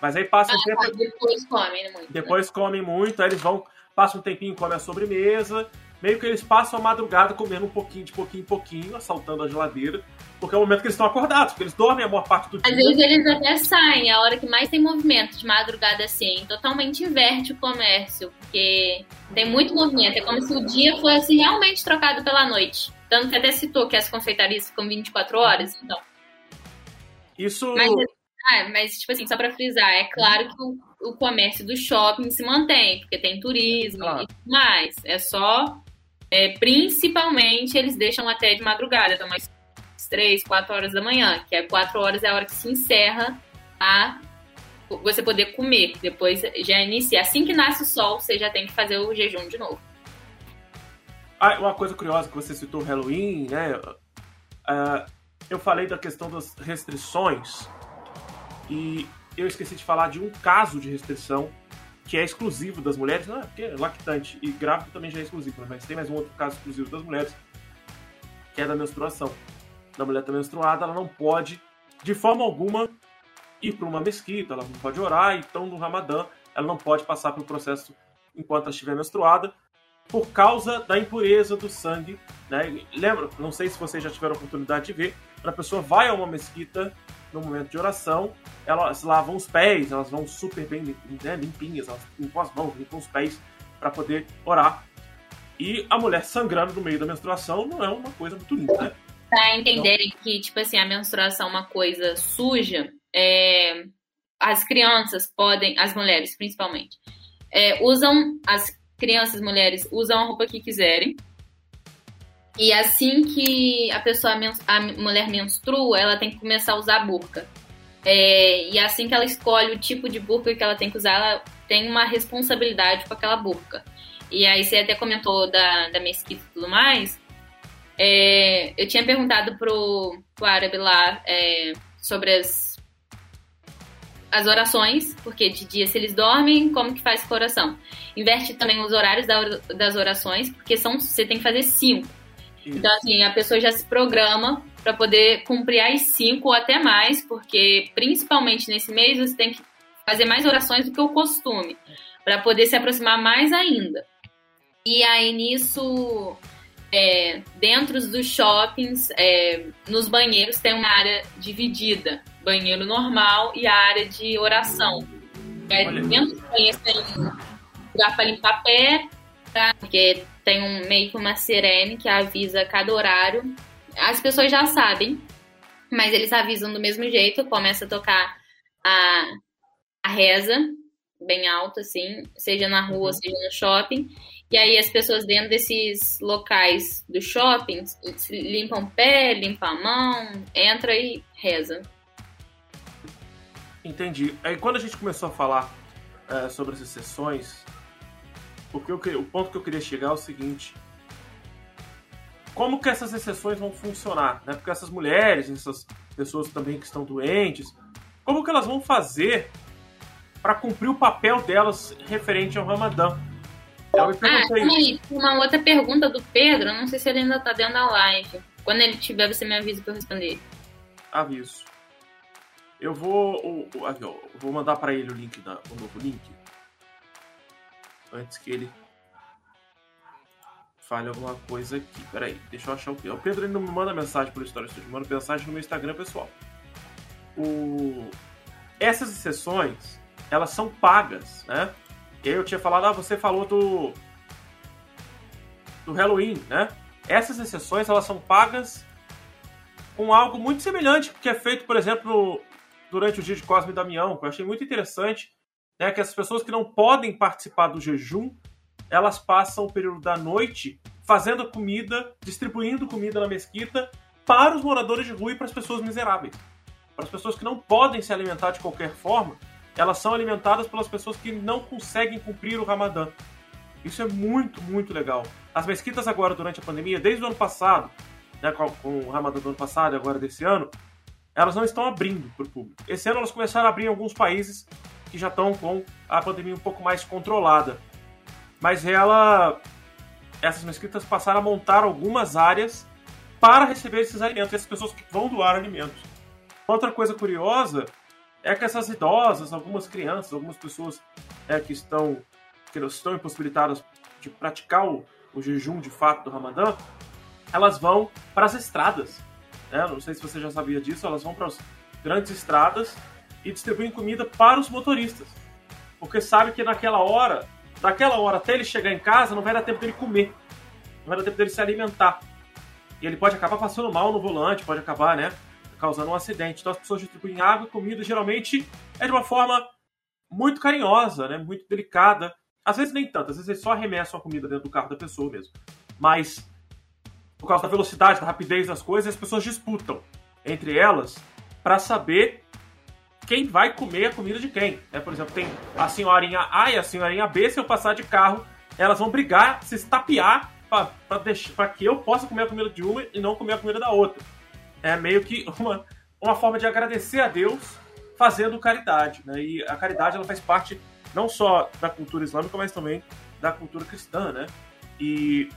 Mas aí passa um tempo Ah, depois comem muito. né? Depois comem muito, aí eles vão, passam um tempinho, comem a sobremesa. Meio que eles passam a madrugada comendo um pouquinho, de pouquinho em pouquinho, assaltando a geladeira. Porque é o momento que eles estão acordados, porque eles dormem a maior parte do Às dia. vezes eles até saem, a hora que mais tem movimento de madrugada assim, totalmente inverte o comércio, porque tem muito movimento, é como se o dia fosse realmente trocado pela noite. Tanto que até citou que as confeitarias ficam 24 horas, então. Isso, Mas- Ah, mas, tipo assim, só pra frisar, é claro que o, o comércio do shopping se mantém, porque tem turismo claro. e tudo mais. É só. É, principalmente, eles deixam até de madrugada, então mais três, quatro horas da manhã, que é quatro horas é a hora que se encerra a você poder comer. Depois já inicia. Assim que nasce o sol, você já tem que fazer o jejum de novo. Ah, uma coisa curiosa que você citou o Halloween, né? Uh, eu falei da questão das restrições e eu esqueci de falar de um caso de restrição que é exclusivo das mulheres, não é porque é lactante e grávido também já é exclusivo, né? mas tem mais um outro caso exclusivo das mulheres, que é da menstruação. Da mulher tá menstruada, ela não pode, de forma alguma, ir para uma mesquita, ela não pode orar, então no Ramadã ela não pode passar pelo processo enquanto ela estiver menstruada, por causa da impureza do sangue. Né? Lembra, não sei se vocês já tiveram oportunidade de ver, quando a pessoa vai a uma mesquita no momento de oração, elas lavam os pés, elas vão super bem né, limpinhas, elas limpam as mãos, limpam os pés para poder orar. E a mulher sangrando no meio da menstruação não é uma coisa muito linda, né? Pra entenderem então, que, tipo assim, a menstruação é uma coisa suja, é, as crianças podem, as mulheres principalmente, é, usam, as crianças mulheres usam a roupa que quiserem. E assim que a pessoa, a mulher menstrua, ela tem que começar a usar burca. É, e assim que ela escolhe o tipo de burca que ela tem que usar, ela tem uma responsabilidade com aquela burca. E aí você até comentou da, da mesquita e tudo mais. É, eu tinha perguntado pro, pro árabe lá é, sobre as as orações, porque de dia se eles dormem, como que faz com oração? Inverte também os horários das orações, porque são você tem que fazer cinco. Isso. Então, assim, a pessoa já se programa para poder cumprir as cinco ou até mais, porque principalmente nesse mês você tem que fazer mais orações do que o costume, para poder se aproximar mais ainda. E aí nisso é, dentro dos shoppings, é, nos banheiros tem uma área dividida, banheiro normal e a área de oração. Dentro do banheiro tem lugar para limpar pé, tá? porque tem um meio que uma sirene que avisa cada horário. As pessoas já sabem, mas eles avisam do mesmo jeito, começa a tocar a, a reza bem alto, assim, seja na rua, uhum. seja no shopping. E aí as pessoas dentro desses locais do shopping limpam o pé, limpam a mão, entra e reza. Entendi. Aí quando a gente começou a falar é, sobre porque o ponto que eu queria chegar é o seguinte. Como que essas exceções vão funcionar? Né? Porque essas mulheres, essas pessoas também que estão doentes, como que elas vão fazer para cumprir o papel delas referente ao Ramadã? Eu ah, uma outra pergunta do Pedro, não sei se ele ainda tá dentro da live. Quando ele tiver, você me avisa pra eu responder. Aviso. Eu vou. Aqui, ó, vou mandar para ele o link da, o novo link. Antes que ele fale alguma coisa aqui. Peraí, deixa eu achar o Pedro. O Pedro não me manda mensagem por História Studio, manda mensagem no meu Instagram pessoal. O... Essas exceções, elas são pagas, né? Eu tinha falado, ah, você falou do do Halloween, né? Essas exceções elas são pagas com algo muito semelhante que é feito, por exemplo, durante o dia de Cosme e Damião, que eu achei muito interessante, né? Que as pessoas que não podem participar do jejum, elas passam o período da noite fazendo comida, distribuindo comida na mesquita para os moradores de rua e para as pessoas miseráveis. Para as pessoas que não podem se alimentar de qualquer forma, elas são alimentadas pelas pessoas que não conseguem cumprir o Ramadã. Isso é muito, muito legal. As mesquitas agora, durante a pandemia, desde o ano passado, né, com, o Ramadã do ano passado e agora desse ano, elas não estão abrindo para o público. Esse ano elas começaram a abrir em alguns países que já estão com a pandemia um pouco mais controlada. Mas ela, essas mesquitas passaram a montar algumas áreas para receber esses alimentos, essas pessoas que vão doar alimentos. Outra coisa curiosa é que essas idosas, algumas crianças, algumas pessoas é, que estão que estão impossibilitadas de praticar o, o jejum de fato do Ramadã, elas vão para as estradas. Né? Não sei se você já sabia disso, elas vão para as grandes estradas e distribuem comida para os motoristas. Porque sabe que naquela hora, daquela hora até ele chegar em casa, não vai dar tempo dele comer. Não vai dar tempo dele se alimentar. E ele pode acabar passando mal no volante, pode acabar, né? causando um acidente. Então as pessoas distribuem água e comida, geralmente é de uma forma muito carinhosa, né? muito delicada. Às vezes nem tanto, às vezes eles só arremessam a comida dentro do carro da pessoa mesmo. Mas por causa da velocidade, da rapidez das coisas, as pessoas disputam entre elas para saber quem vai comer a comida de quem. Né? Por exemplo, tem a senhorinha A e a senhorinha B, se eu passar de carro, elas vão brigar, se estapear para que eu possa comer a comida de uma e não comer a comida da outra. É meio que uma, uma forma de agradecer a Deus fazendo caridade. Né? E a caridade ela faz parte não só da cultura islâmica, mas também da cultura cristã. Né? E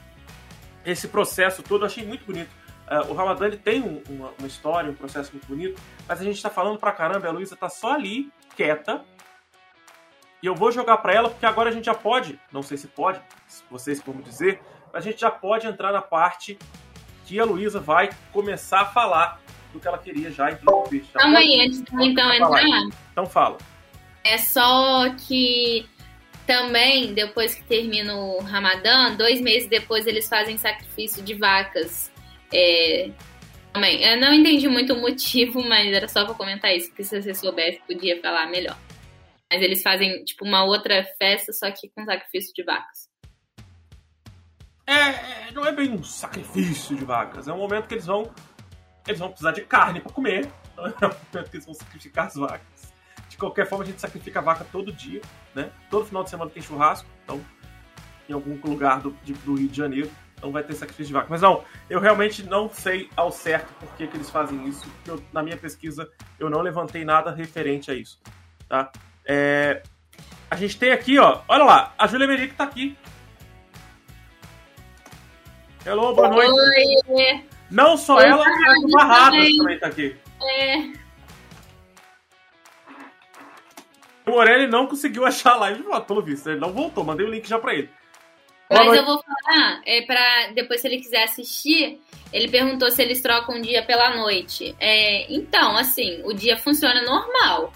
esse processo todo eu achei muito bonito. Uh, o Ramadã ele tem um, uma, uma, história, um processo muito bonito, mas a gente está falando pra caramba, a Luísa tá só ali, quieta. E eu vou jogar para ela, porque agora a gente já pode, não sei se pode, vocês como dizer, mas a gente já pode entrar na parte que a Luísa vai começar a falar do que ela queria já introduzir. Calma aí, antes de então entrar. Então fala. É só que também, depois que termina o Ramadã, dois meses depois eles fazem sacrifício de vacas. É, também, eu não entendi muito o motivo, mas era só pra comentar isso, porque se você soubesse, podia falar melhor. Mas eles fazem, tipo, uma outra festa, só que com sacrifício de vacas. É, é não é bem um sacrifício de vacas, é um momento que eles vão. Eles vão precisar de carne para comer. Então é um momento que eles vão sacrificar as vacas. De qualquer forma, a gente sacrifica a vaca todo dia, né? Todo final de semana tem churrasco, então, em algum lugar do, de, do Rio de Janeiro, então vai ter sacrifício de vaca. Mas não, eu realmente não sei ao certo por que, que eles fazem isso. Eu, na minha pesquisa, eu não levantei nada referente a isso, tá? É, a gente tem aqui, ó, olha lá, a Júlia Meric tá aqui. Hello, boa noite. Oi. Não só Oi, ela, mas o Barradas também tá aqui. É. O Morelli não conseguiu achar a live, pelo visto. Ele não voltou, mandei o link já pra ele. Mas eu vou falar, é pra depois se ele quiser assistir, ele perguntou se eles trocam o dia pela noite. É, então, assim, o dia funciona normal.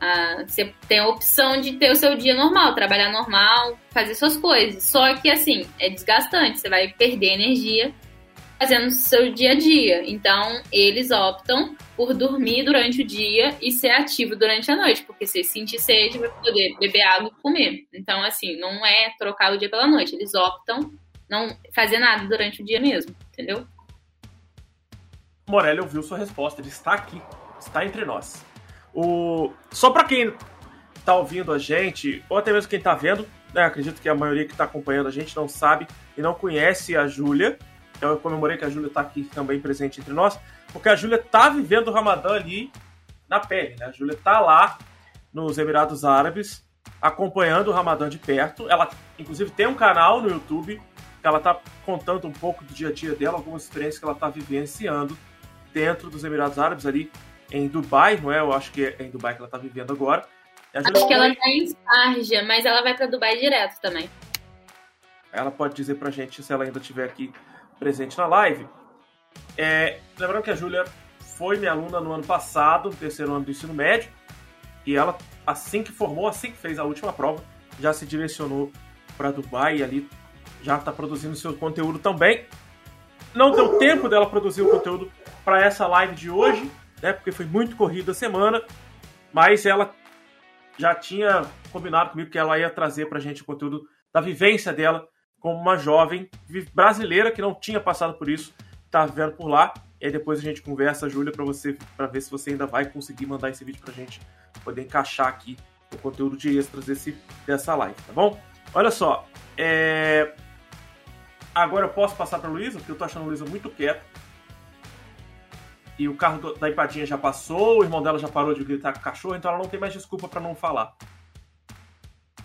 Ah, você tem a opção de ter o seu dia normal, trabalhar normal, fazer suas coisas. Só que, assim, é desgastante, você vai perder energia fazendo seu dia a dia. Então, eles optam por dormir durante o dia e ser ativo durante a noite, porque se sentir sede, vai poder beber água e comer. Então, assim, não é trocar o dia pela noite, eles optam não fazer nada durante o dia mesmo, entendeu? Morelli ouviu sua resposta, ele está aqui, está entre nós. O... Só para quem está ouvindo a gente, ou até mesmo quem está vendo, né, acredito que a maioria que está acompanhando a gente não sabe e não conhece a Júlia, então eu comemorei que a Júlia está aqui também presente entre nós, porque a Júlia está vivendo o Ramadã ali na pele, né? A Júlia está lá nos Emirados Árabes, acompanhando o Ramadã de perto. Ela, inclusive, tem um canal no YouTube que ela está contando um pouco do dia a dia dela, algumas experiências que ela está vivenciando dentro dos Emirados Árabes, ali em Dubai, não é? Eu acho que é em Dubai que ela está vivendo agora. Acho que ela está em Sharjah, mas ela vai para Dubai direto também. Ela pode dizer pra gente se ela ainda estiver aqui presente na live. É, lembrando que a Júlia foi minha aluna no ano passado, no terceiro ano do ensino médio, e ela, assim que formou, assim que fez a última prova, já se direcionou para Dubai e ali já está produzindo seu conteúdo também. Não deu tempo dela produzir o conteúdo para essa live de hoje, né? Porque foi muito corrida a semana, mas ela já tinha combinado comigo que ela ia trazer para a gente o conteúdo da vivência dela como uma jovem brasileira que não tinha passado por isso, tá vivendo por lá. E aí depois a gente conversa, Júlia, para você para ver se você ainda vai conseguir mandar esse vídeo pra gente poder encaixar aqui o conteúdo de extras desse, dessa live, tá bom? Olha só, é... agora eu posso passar para Luísa, porque eu tô achando a Luísa muito quieta. E o carro da empadinha já passou, o irmão dela já parou de gritar com o cachorro, então ela não tem mais desculpa para não falar.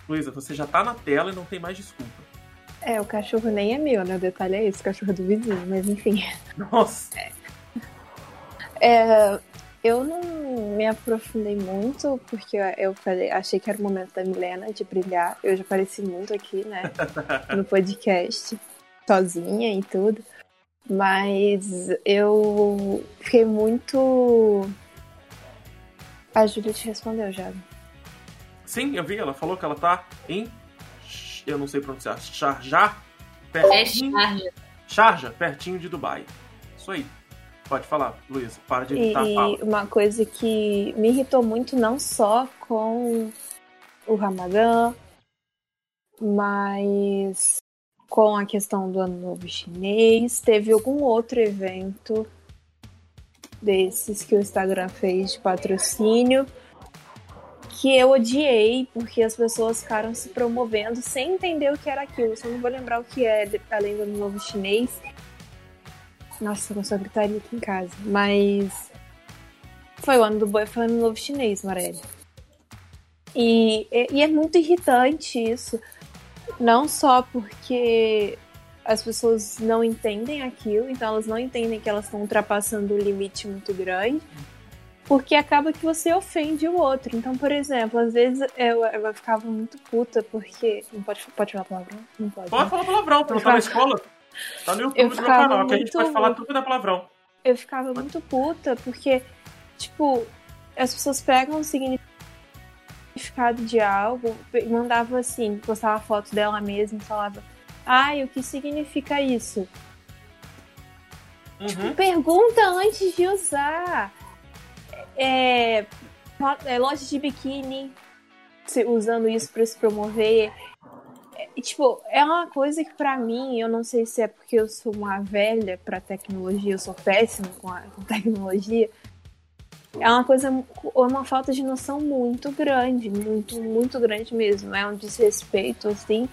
Luísa, você já tá na tela e não tem mais desculpa. É, o cachorro nem é meu, né? O detalhe é esse, o cachorro é do vizinho, mas enfim. Nossa! É. É, eu não me aprofundei muito, porque eu falei, achei que era o momento da Milena de brilhar. Eu já apareci muito aqui, né? no podcast, sozinha e tudo. Mas eu fiquei muito. A Júlia te respondeu já. Sim, eu vi, ela falou que ela tá em eu não sei pronunciar, Sharjah, pertinho, é Sharjah. Sharjah, pertinho de Dubai. Isso aí. Pode falar, Luiz, para de editar e, fala. uma coisa que me irritou muito, não só com o Ramadã, mas com a questão do Ano Novo Chinês, teve algum outro evento desses que o Instagram fez de patrocínio que eu odiei porque as pessoas ficaram se promovendo sem entender o que era aquilo. Eu só não vou lembrar o que é, além do Novo Chinês. Nossa, começou a gritaria aqui em casa. Mas foi o ano do boi, foi o ano novo chinês, Marelli. E, e é muito irritante isso. Não só porque as pessoas não entendem aquilo, então elas não entendem que elas estão ultrapassando um limite muito grande, porque acaba que você ofende o outro. Então, por exemplo, às vezes eu, eu ficava muito puta porque. Não pode, pode falar palavrão? Não pode. Pode né? falar palavrão, tu não tá na escola. Tá no YouTube do meu canal, que a gente pode falar tudo da palavrão. Eu ficava muito puta, porque, tipo, as pessoas pegam o significado de algo, mandava assim, postava foto dela mesma e falava, ai, o que significa isso? Uhum. Tipo, pergunta antes de usar. É, é, loja de biquíni, usando isso para se promover. E, tipo, é uma coisa que para mim, eu não sei se é porque eu sou uma velha para tecnologia, eu sou péssima com a com tecnologia. É uma coisa, é uma falta de noção muito grande, muito, muito grande mesmo. É um desrespeito, assim,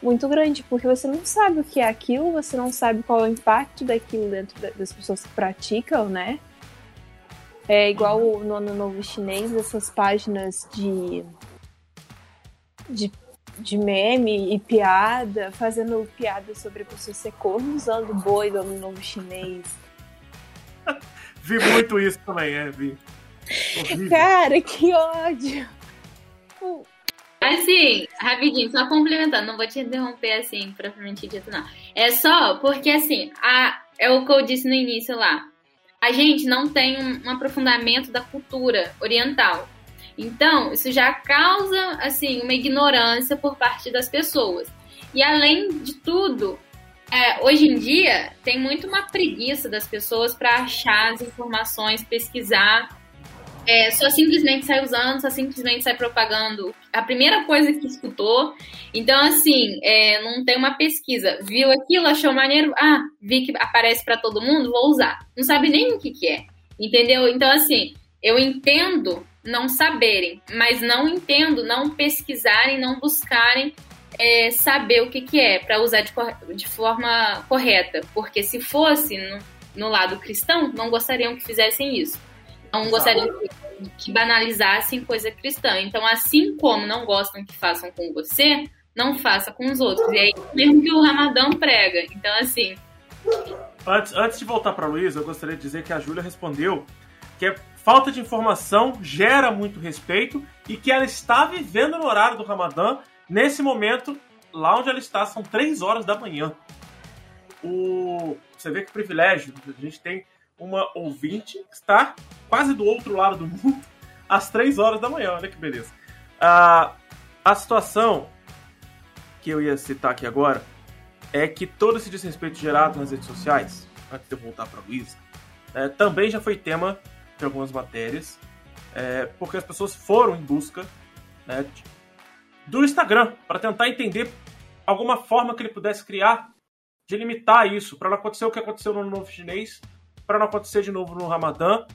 muito grande, porque você não sabe o que é aquilo, você não sabe qual é o impacto daquilo dentro das pessoas que praticam, né? É igual no Ano Novo Chinês, essas páginas de, de de meme e piada, fazendo piada sobre a pessoa ser corno usando boi do ano novo chinês. vi muito isso também, é, vi. Horrível. Cara, que ódio. Assim, rapidinho, só complementando, não vou te interromper assim, propriamente dito, não. É só porque, assim, a, é o que eu disse no início lá. A gente não tem um, aprofundamento da cultura oriental. Então, isso já causa assim uma ignorância por parte das pessoas. E além de tudo, é, hoje em dia tem muito uma preguiça das pessoas para achar as informações, pesquisar. É, só simplesmente sai usando, só simplesmente sai propagando a primeira coisa que escutou. Então, assim, é, não tem uma pesquisa. Viu aquilo, achou maneiro? Ah, vi que aparece para todo mundo, vou usar. Não sabe nem o que, que é. Entendeu? Então, assim, eu entendo não saberem, mas não entendo, não pesquisarem, não buscarem é, saber o que, que é para usar de, de, forma correta. Porque se fosse no, no, lado cristão, não gostariam que fizessem isso. Não gostariam que, que banalizassem coisa cristã. Então, assim como não gostam que façam com você, não faça com os outros. E aí, mesmo que o Ramadão prega. Então, assim. Antes, antes de voltar para Luísa, eu gostaria de dizer que a Júlia respondeu que é falta de informação gera muito respeito e que ela está vivendo no horário do Ramadã. Nesse momento, lá onde ela está, são 3 horas da manhã. O... Você vê que privilégio. A gente tem uma ouvinte que está quase do outro lado do mundo às 3 horas da manhã. Olha que beleza. Ah, a situação que eu ia citar aqui agora é que todo esse desrespeito gerado nas redes sociais, antes de eu voltar para a Luísa, é, também já foi tema de algumas matérias, é, porque as pessoas foram em busca né, do Instagram para tentar entender alguma forma que ele pudesse criar de limitar isso, para não acontecer o que aconteceu no novo chinês, para não acontecer de novo no Ramadã.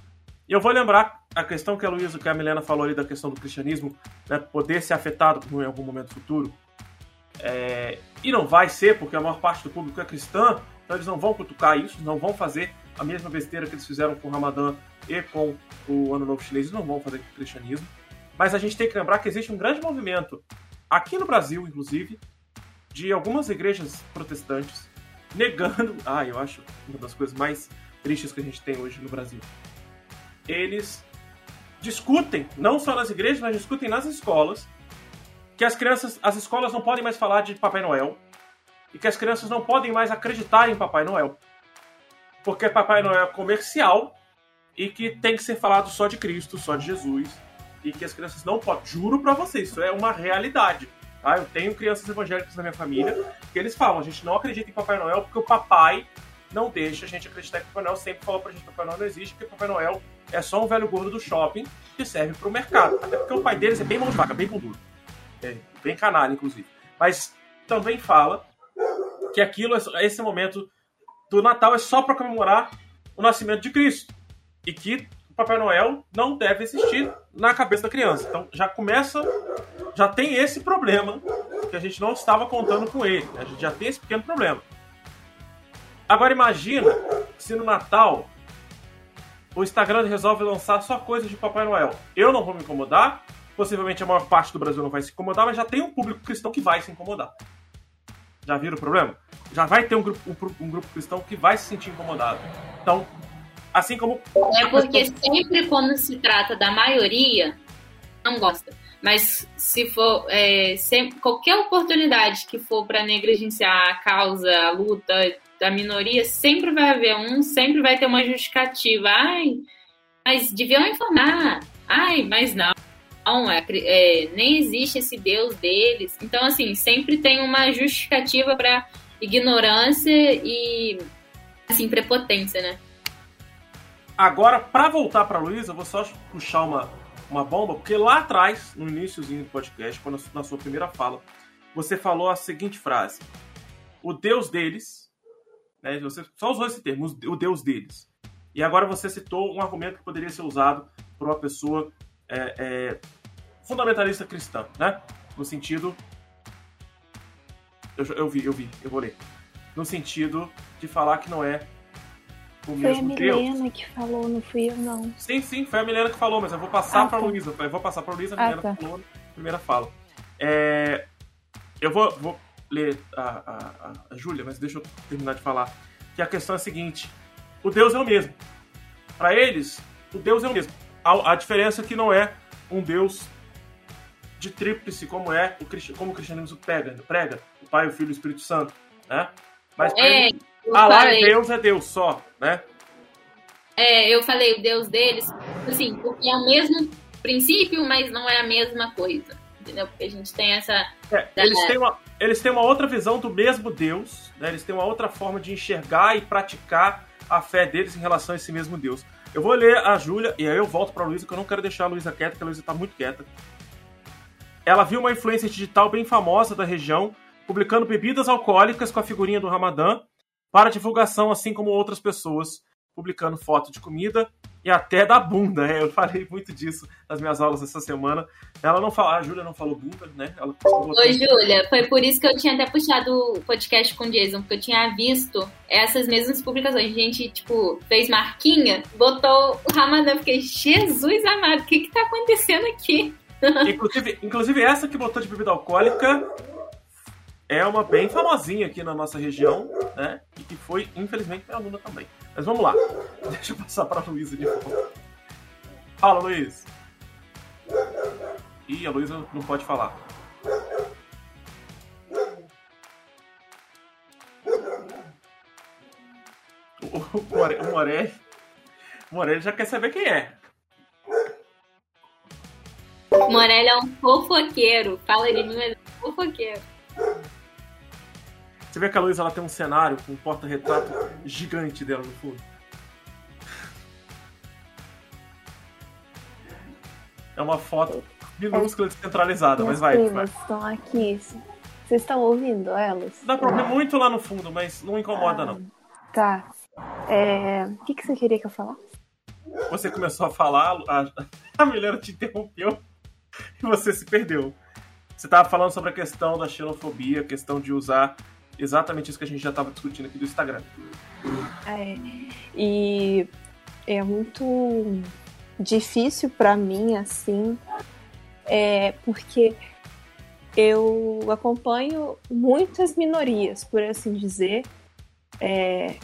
E eu vou lembrar a questão que a Luísa, que a Milena falou ali da questão do cristianismo, né, poder ser afetado em algum momento futuro. É, e não vai ser, porque a maior parte do público é cristã, então eles não vão cutucar isso, não vão fazer a mesma besteira que eles fizeram com o Ramadã e com o Ano Novo Chinês, não vão fazer com o cristianismo. Mas a gente tem que lembrar que existe um grande movimento, aqui no Brasil, inclusive, de algumas igrejas protestantes negando. Ah, eu acho uma das coisas mais tristes que a gente tem hoje no Brasil. Eles discutem, não só nas igrejas, mas discutem nas escolas, que as crianças, as escolas não podem mais falar de Papai Noel e que as crianças não podem mais acreditar em Papai Noel porque Papai Noel é comercial e que tem que ser falado só de Cristo, só de Jesus, e que as crianças não podem. Juro pra vocês, isso é uma realidade. Tá? Eu tenho crianças evangélicas na minha família que eles falam: a gente não acredita em Papai Noel porque o papai não deixa a gente acreditar que o Papai Noel sempre falou pra gente que o Papai Noel não existe, porque o Papai Noel é só um velho gordo do shopping que serve pro mercado. Até porque o pai deles é bem mão de vaca, bem duro. É, bem canalha, inclusive. Mas também fala que aquilo, esse momento do Natal é só para comemorar o nascimento de Cristo. E que o Papai Noel não deve existir na cabeça da criança. Então já começa, já tem esse problema que a gente não estava contando com ele. A gente já tem esse pequeno problema. Agora imagina se no Natal o Instagram resolve lançar só coisas de Papai Noel. Eu não vou me incomodar, possivelmente a maior parte do Brasil não vai se incomodar, mas já tem um público cristão que vai se incomodar. Já viram o problema? Já vai ter um grupo, um, um grupo cristão que vai se sentir incomodado. Então, assim como. É porque sempre quando se trata da maioria, não gosta. Mas se for é, sempre, qualquer oportunidade que for para negligenciar a causa, a luta da minoria, sempre vai haver um, sempre vai ter uma justificativa. Ai, mas deviam informar. Ai, mas não. Não, é, é, nem existe esse Deus deles. Então, assim, sempre tem uma justificativa para ignorância e, assim, prepotência, né? Agora, para voltar para Luísa, eu vou só puxar uma, uma bomba, porque lá atrás, no iníciozinho do podcast, quando, na sua primeira fala, você falou a seguinte frase: O Deus deles, né, você só usou esse termo, o Deus deles. E agora você citou um argumento que poderia ser usado por uma pessoa é, é, fundamentalista cristã, né? No sentido. Eu, eu vi, eu vi, eu vou ler. No sentido de falar que não é o foi a Milena Deus. que falou, não fui eu, não. Sim, sim, foi a Milena que falou, mas eu vou passar ah, pra tá. Luísa. Eu vou passar pra Luísa, a ah, Milena tá. falou na primeira fala. É, eu vou, vou ler a, a, a Júlia, mas deixa eu terminar de falar. Que a questão é a seguinte: o Deus é o mesmo. Para eles, o Deus é o mesmo. A, a diferença é que não é um Deus de tríplice, como é o, como o cristianismo prega, prega o Pai, o Filho e o Espírito Santo, né? Mas é, ele, Allah é Deus, é Deus só, né? É, eu falei o Deus deles, assim, porque é o mesmo princípio, mas não é a mesma coisa, entendeu? Porque a gente tem essa... É, eles, têm uma, eles têm uma outra visão do mesmo Deus, né? Eles têm uma outra forma de enxergar e praticar a fé deles em relação a esse mesmo Deus. Eu vou ler a Júlia e aí eu volto para a Luísa, que eu não quero deixar a Luísa quieta, porque a Luísa está muito quieta. Ela viu uma influência digital bem famosa da região, publicando bebidas alcoólicas com a figurinha do Ramadã para divulgação, assim como outras pessoas, publicando foto de comida e até da bunda. É, eu falei muito disso nas minhas aulas essa semana. Ela não fala, a Júlia não falou bunda, né? Ela Oi, Júlia. Foi por isso que eu tinha até puxado o podcast com o Jason, porque eu tinha visto essas mesmas publicações. A gente, tipo, fez marquinha, botou o Ramadã. Fiquei, Jesus amado, o que que tá acontecendo aqui? Inclusive, inclusive essa que botou de bebida alcoólica é uma bem famosinha aqui na nossa região, né? E que foi, infelizmente, minha aluna também. Mas vamos lá. Deixa eu passar para a Luísa de volta. Fala, Luiz. Ih, a Luísa não pode falar. O Morelli, o Morelli já quer saber quem é. Morelli é um fofoqueiro. Fala de mim, mas é um fofoqueiro. Você vê que a Luísa ela tem um cenário com um porta-retrato gigante dela no fundo. É uma foto minúscula descentralizada, mas vai. Primas vai. estão aqui. Vocês estão ouvindo elas? Dá pra ouvir muito lá no fundo, mas não incomoda, ah, não. Tá. É... O que, que você queria que eu falasse? Você começou a falar, a, a mulher te interrompeu e você se perdeu. Você estava falando sobre a questão da xenofobia, a questão de usar exatamente isso que a gente já estava discutindo aqui do Instagram. É, e é muito difícil para mim, assim, é, porque eu acompanho muitas minorias, por assim dizer. É,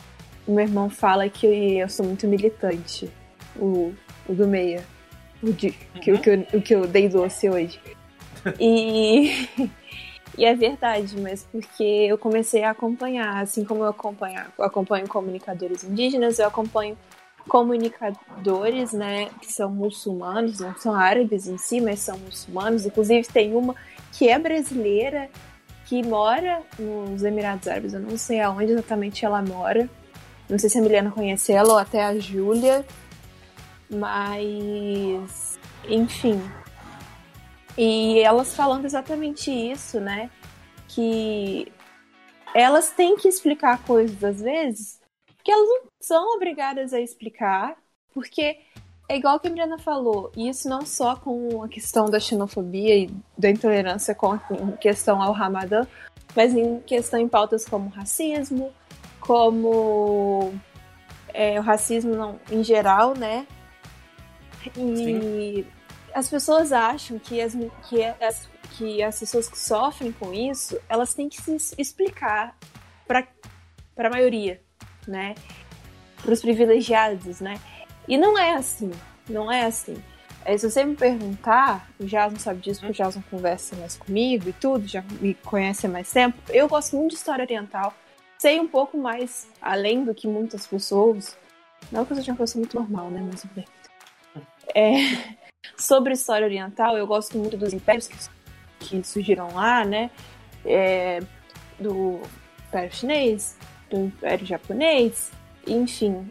meu irmão fala que eu sou muito militante, o, o do meia, o, de, uhum. que, o, que eu, o que eu dei doce hoje. E E é verdade, mas porque eu comecei a acompanhar, assim como eu acompanho, eu acompanho comunicadores indígenas, eu acompanho comunicadores, né, que são muçulmanos, não são árabes em si, mas são muçulmanos. Inclusive tem uma que é brasileira, que mora nos Emirados Árabes, eu não sei aonde exatamente ela mora, Não sei se a Milena conhece ela ou até a Júlia, mas enfim. E elas falando exatamente isso, né? Que elas têm que explicar coisas às vezes que elas não são obrigadas a explicar, porque é igual que a Milena falou, e isso não só com a questão da xenofobia e da intolerância com a, questão ao Ramadã, mas em questão em pautas como racismo, como é, o racismo não, em geral, né? E Sim. As pessoas acham que as, que, as, que as pessoas que sofrem com isso, elas têm que se explicar para a maioria, né? Para os privilegiados, né? E não é assim. Não é assim. É, se você me perguntar, o Jason sabe disso, porque o Jason conversa mais comigo e tudo, já me conhece há mais tempo. Eu gosto muito de história oriental. Sei um pouco mais além do que muitas pessoas. Não que eu seja uma pessoa muito normal, né? Mas. É, sobre história oriental, eu gosto muito dos impérios que, que surgiram lá, né? É, do Império Chinês, do Império Japonês, enfim,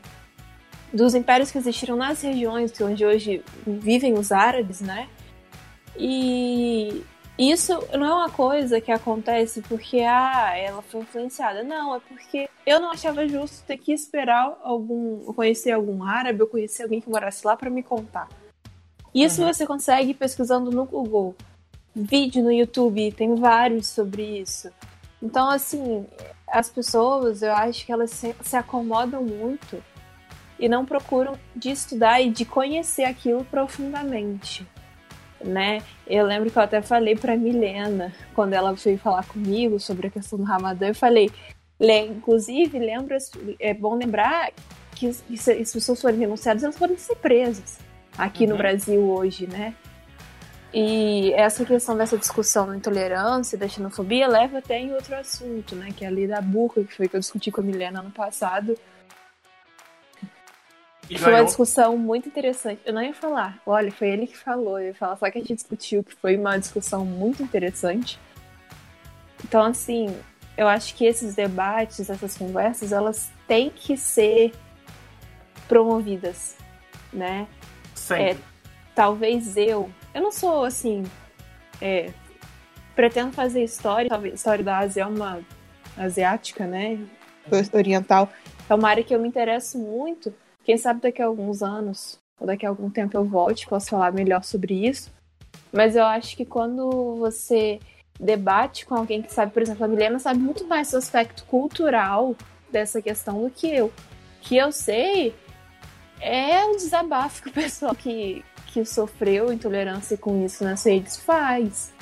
dos impérios que existiram nas regiões onde hoje vivem os árabes, né? E isso não é uma coisa que acontece porque ah, ela foi influenciada. Não, é porque eu não achava justo ter que esperar algum, conhecer algum árabe ou conhecer alguém que morasse lá para me contar. Isso uhum. você consegue pesquisando no Google. Vídeo no YouTube, tem vários sobre isso. Então, assim, as pessoas, eu acho que elas se, se acomodam muito e não procuram de estudar e de conhecer aquilo profundamente, né? Eu lembro que eu até falei para Milena quando ela veio falar comigo sobre a questão do Ramadã, eu falei, inclusive, lembra, é bom lembrar que se as pessoas forem denunciadas, elas podem ser presas aqui uhum. no Brasil hoje, né? E essa questão dessa discussão da intolerância, da xenofobia, leva até em outro assunto, né? Que é a lei da burca, que foi que eu discuti com a Milena ano passado, e foi ganhou. uma discussão muito interessante. Eu não ia falar, olha, foi ele que falou. Eu ia falar só que a gente discutiu, que foi uma discussão muito interessante. Então, assim, eu acho que esses debates, essas conversas, elas têm que ser promovidas, né? Sempre. É, talvez eu, eu não sou assim, é, pretendo fazer história, talvez história da Ásia é uma asiática, né? Oriental. É uma área que eu me interesso muito quem sabe daqui a alguns anos, ou daqui a algum tempo eu volte, posso falar melhor sobre isso. Mas eu acho que quando você debate com alguém que sabe, por exemplo, a Milena sabe muito mais do aspecto cultural dessa questão do que eu. Que eu sei é o desabafo que o pessoal que, que sofreu intolerância com isso nas redes faz.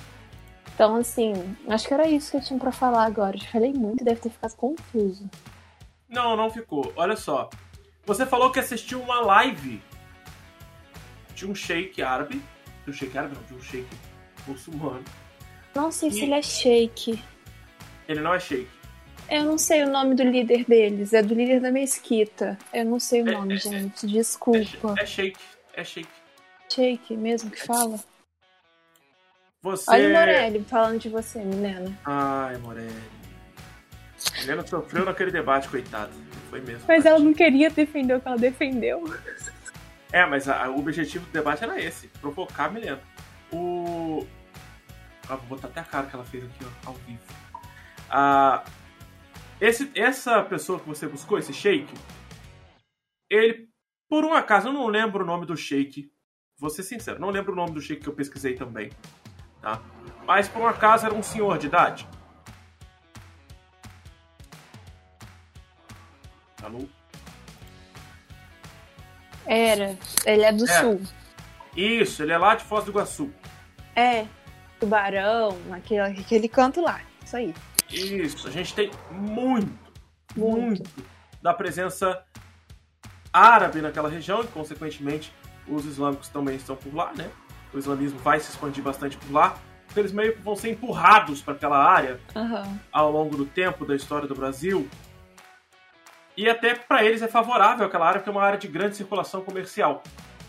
Então, assim, acho que era isso que eu tinha para falar agora. Eu falei muito, deve ter ficado confuso. Não, não ficou. Olha só, você falou que assistiu uma live de um sheik árabe. De um sheik árabe, não, de um sheik muçulmano. Não sei e... se ele é sheik. Ele não é sheik. Eu não sei o nome do líder deles, é do líder da mesquita. Eu não sei o é, nome, é, gente. Desculpa. É, é sheik, é sheik. Sheik mesmo que fala? Você... Olha o Morelli falando de você, Milena. Ai, Morelli. Milena sofreu naquele debate, coitado. Foi mesmo. Mas ela não queria defender o que ela defendeu. É, mas a, o objetivo do debate era esse: provocar a Milena. O. Ah, vou botar até a cara que ela fez aqui, ó, ao vivo. Ah, esse, essa pessoa que você buscou, esse shake, ele, por um acaso, eu não lembro o nome do shake. Vou ser sincero, não lembro o nome do shake que eu pesquisei também. Tá? Mas por um acaso era um senhor de idade. Alô? Era. Ele é do é. sul. Isso, ele é lá de Foz do Iguaçu. É. Tubarão, aquele, aquele canto lá. Isso aí. Isso, a gente tem muito, muito, muito da presença árabe naquela região e, consequentemente, os islâmicos também estão por lá, né? O islamismo vai se expandir bastante por lá. Então, eles meio que vão ser empurrados para aquela área uhum. ao longo do tempo da história do Brasil. E até para eles é favorável aquela área, porque é uma área de grande circulação comercial.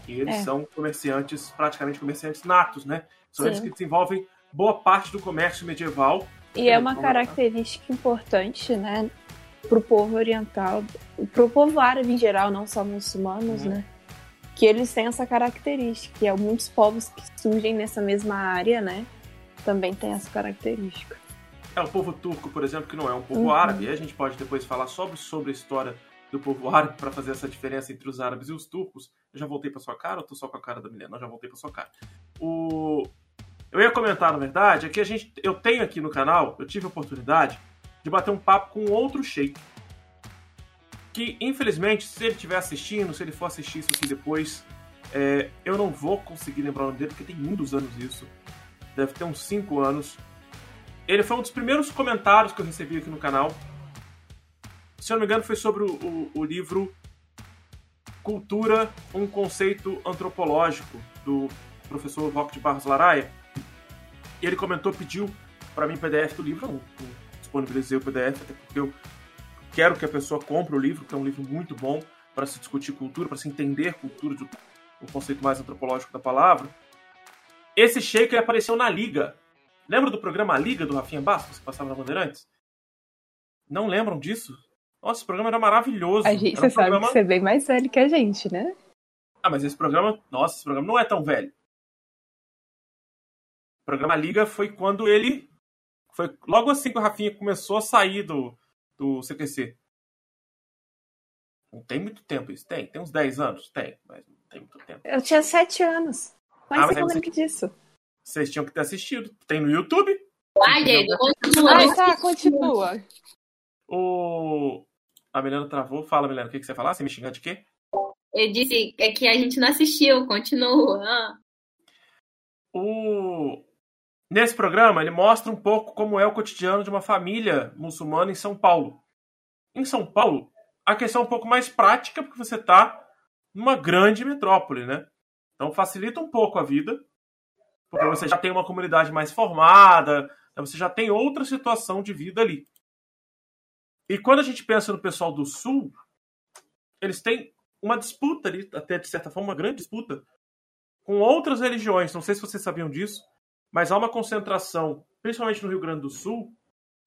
E eles é. são comerciantes, praticamente comerciantes natos, né? São Sim. eles que desenvolvem boa parte do comércio medieval. E é uma característica importante, né? pro povo oriental, pro povo árabe em geral, não só muçulmanos, uhum. né? Que eles têm essa característica, e muitos povos que surgem nessa mesma área, né? Também tem essa característica. É o povo turco, por exemplo, que não é um povo uhum. árabe, e a gente pode depois falar sobre, sobre a história do povo árabe para fazer essa diferença entre os árabes e os turcos. Eu já voltei para sua cara ou tô só com a cara da Milena? Não, já voltei para sua cara. O... Eu ia comentar, na verdade, é que a gente, eu tenho aqui no canal, eu tive a oportunidade de bater um papo com outro sheik. Que, infelizmente, se ele estiver assistindo, se ele for assistir isso aqui depois, é, eu não vou conseguir lembrar o nome dele, porque tem muitos anos isso. Deve ter uns 5 anos. Ele foi um dos primeiros comentários que eu recebi aqui no canal. Se eu não me engano, foi sobre o, o, o livro Cultura, um conceito antropológico, do professor Roque de Barros Laraia. E ele comentou, pediu para mim PDF do livro. Eu disponibilizei o PDF, até porque eu quero que a pessoa compre o livro, que é um livro muito bom para se discutir cultura, para se entender cultura, o conceito mais antropológico da palavra. Esse Sheik apareceu na Liga. Lembra do programa Liga do Rafinha Bastos, que passava na Bandeirantes? Não lembram disso? Nossa, esse programa era maravilhoso. A gente, você um programa... sabe que você é bem mais velho que a gente, né? Ah, mas esse programa, nossa, esse programa não é tão velho. O programa Liga foi quando ele foi logo assim que o Rafinha começou a sair do, do CQC. Não tem muito tempo isso. Tem, tem uns 10 anos? Tem, mas não tem muito tempo. Eu tinha 7 anos. Mas ah, lembra você... disso. Vocês tinham que ter assistido. Tem no YouTube. Ai, Diego, continua. Ah, tá, continua. O... A Milena travou. Fala, Milena, o que, que você falar? Você me xingar de quê? Eu disse é que a gente não assistiu, continua. Ah. O... Nesse programa, ele mostra um pouco como é o cotidiano de uma família muçulmana em São Paulo. Em São Paulo, a questão é um pouco mais prática, porque você está numa grande metrópole, né? Então facilita um pouco a vida, porque você já tem uma comunidade mais formada, né? você já tem outra situação de vida ali. E quando a gente pensa no pessoal do Sul, eles têm uma disputa ali, até de certa forma, uma grande disputa, com outras religiões. Não sei se vocês sabiam disso mas há uma concentração, principalmente no Rio Grande do Sul,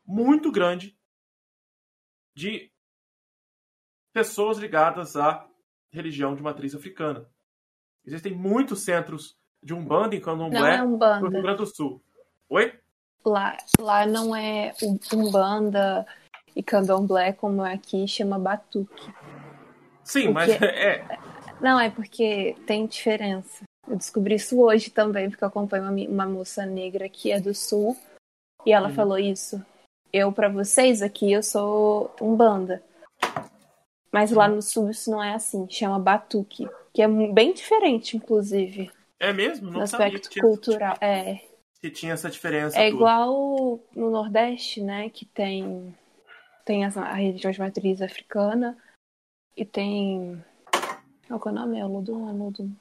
muito grande de pessoas ligadas à religião de matriz africana. Existem muitos centros de Umbanda e Candomblé é no Rio Grande do Sul. Oi? Lá, lá não é Umbanda e Candomblé como é aqui, chama Batuque. Sim, porque... mas é... Não, é porque tem diferença. Eu descobri isso hoje também, porque eu acompanho uma, uma moça negra que é do sul e ela uhum. falou isso. Eu, para vocês aqui, eu sou um banda. Mas lá no sul isso não é assim, chama batuque, que é bem diferente, inclusive. É mesmo? Não no aspecto sabia cultural, é. Que tinha essa diferença. É toda. igual no Nordeste, né, que tem tem a religião de matriz africana e tem qual é o nome? É o Ludum, é Ludum.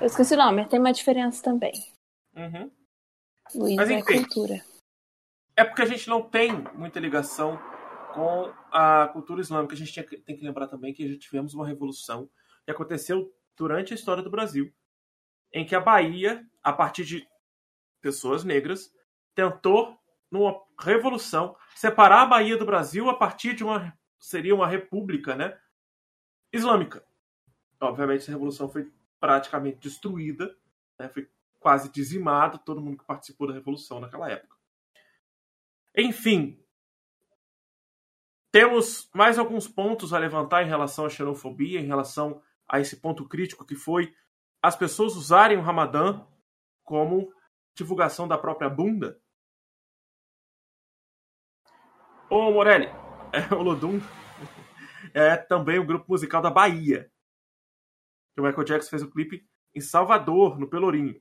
Eu esqueci o nome, tem uma diferença também. Uhum. Luiz mas, é enfim, é cultura. É porque a gente não tem muita ligação com a cultura islâmica. A gente tem que lembrar também que já tivemos uma revolução que aconteceu durante a história do Brasil, em que a Bahia, a partir de pessoas negras, tentou, numa revolução, separar a Bahia do Brasil a partir de uma seria uma república, né, islâmica. Obviamente, essa revolução foi praticamente destruída, né? foi quase dizimado todo mundo que participou da Revolução naquela época. Enfim, temos mais alguns pontos a levantar em relação à xenofobia, em relação a esse ponto crítico que foi as pessoas usarem o Ramadã como divulgação da própria bunda. Ô Morelli, é, o Lodum é também o grupo musical da Bahia que o Michael Jackson fez o clipe em Salvador, no Pelourinho.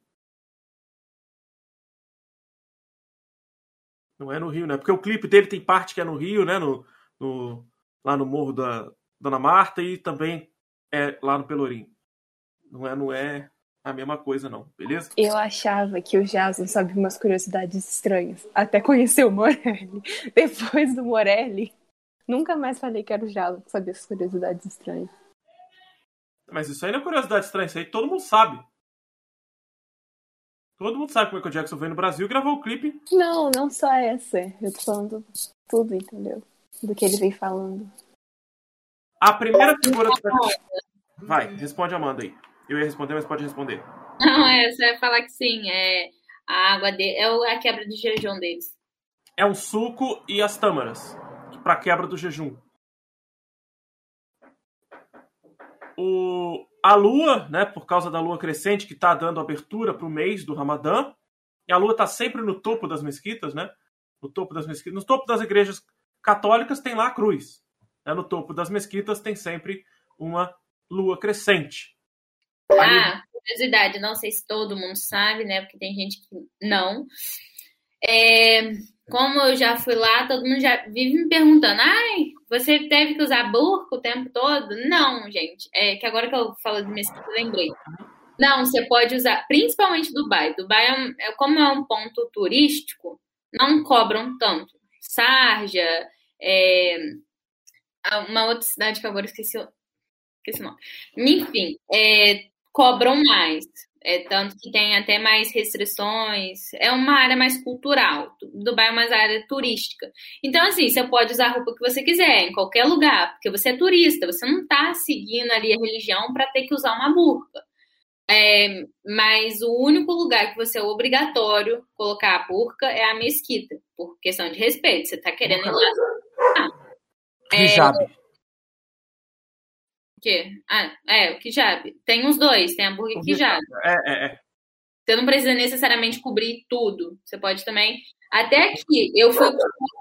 Não é no Rio, né? Porque o clipe dele tem parte que é no Rio, né? No, no, lá no Morro da Dona Marta e também é lá no Pelourinho. Não é, não é a mesma coisa, não, beleza? Eu achava que o Jason sabia umas curiosidades estranhas. Até conhecer o Morelli. Depois do Morelli, nunca mais falei que era o Jason que sabia essas curiosidades estranhas. Mas isso aí não é curiosidade estranha, isso aí todo mundo sabe. Todo mundo sabe como é que o Jackson veio no Brasil e gravou o clipe. Não, não só essa. Eu tô falando tudo, entendeu? do que ele vem falando. A primeira figura do... Vai, responde Amanda aí. Eu ia responder, mas pode responder. Não, é, você vai falar que sim. É a água dele, é a quebra de jejum deles. É um suco e as tâmaras para quebra do jejum. O, a lua, né, por causa da lua crescente que está dando abertura para o mês do Ramadã, e a lua está sempre no topo das mesquitas, né? No topo das mesquitas, no topo das igrejas católicas tem lá a cruz. Né? No topo das mesquitas tem sempre uma lua crescente. Ah, curiosidade, não sei se todo mundo sabe, né? Porque tem gente que não. É, como eu já fui lá, todo mundo já vive me perguntando: ai, você teve que usar burco o tempo todo? Não, gente. É que agora que eu falo de mesquita, lembrei. Não, você pode usar, principalmente Dubai. Dubai, é, é, como é um ponto turístico, não cobram tanto. Sarja, é, uma outra cidade que agora esqueci, esqueci o nome. Enfim, é, cobram mais. É, tanto que tem até mais restrições. É uma área mais cultural. Dubai é uma área turística. Então, assim, você pode usar a roupa que você quiser, em qualquer lugar, porque você é turista, você não está seguindo ali a religião para ter que usar uma burca. É, mas o único lugar que você é obrigatório colocar a burca é a mesquita, por questão de respeito. Você está querendo ir lá. Ah, é, quê? Ah, é, o hijab. Tem os dois, tem hambúrguer e hijab. É, é, é. Você não precisa necessariamente cobrir tudo. Você pode também. Até que eu fui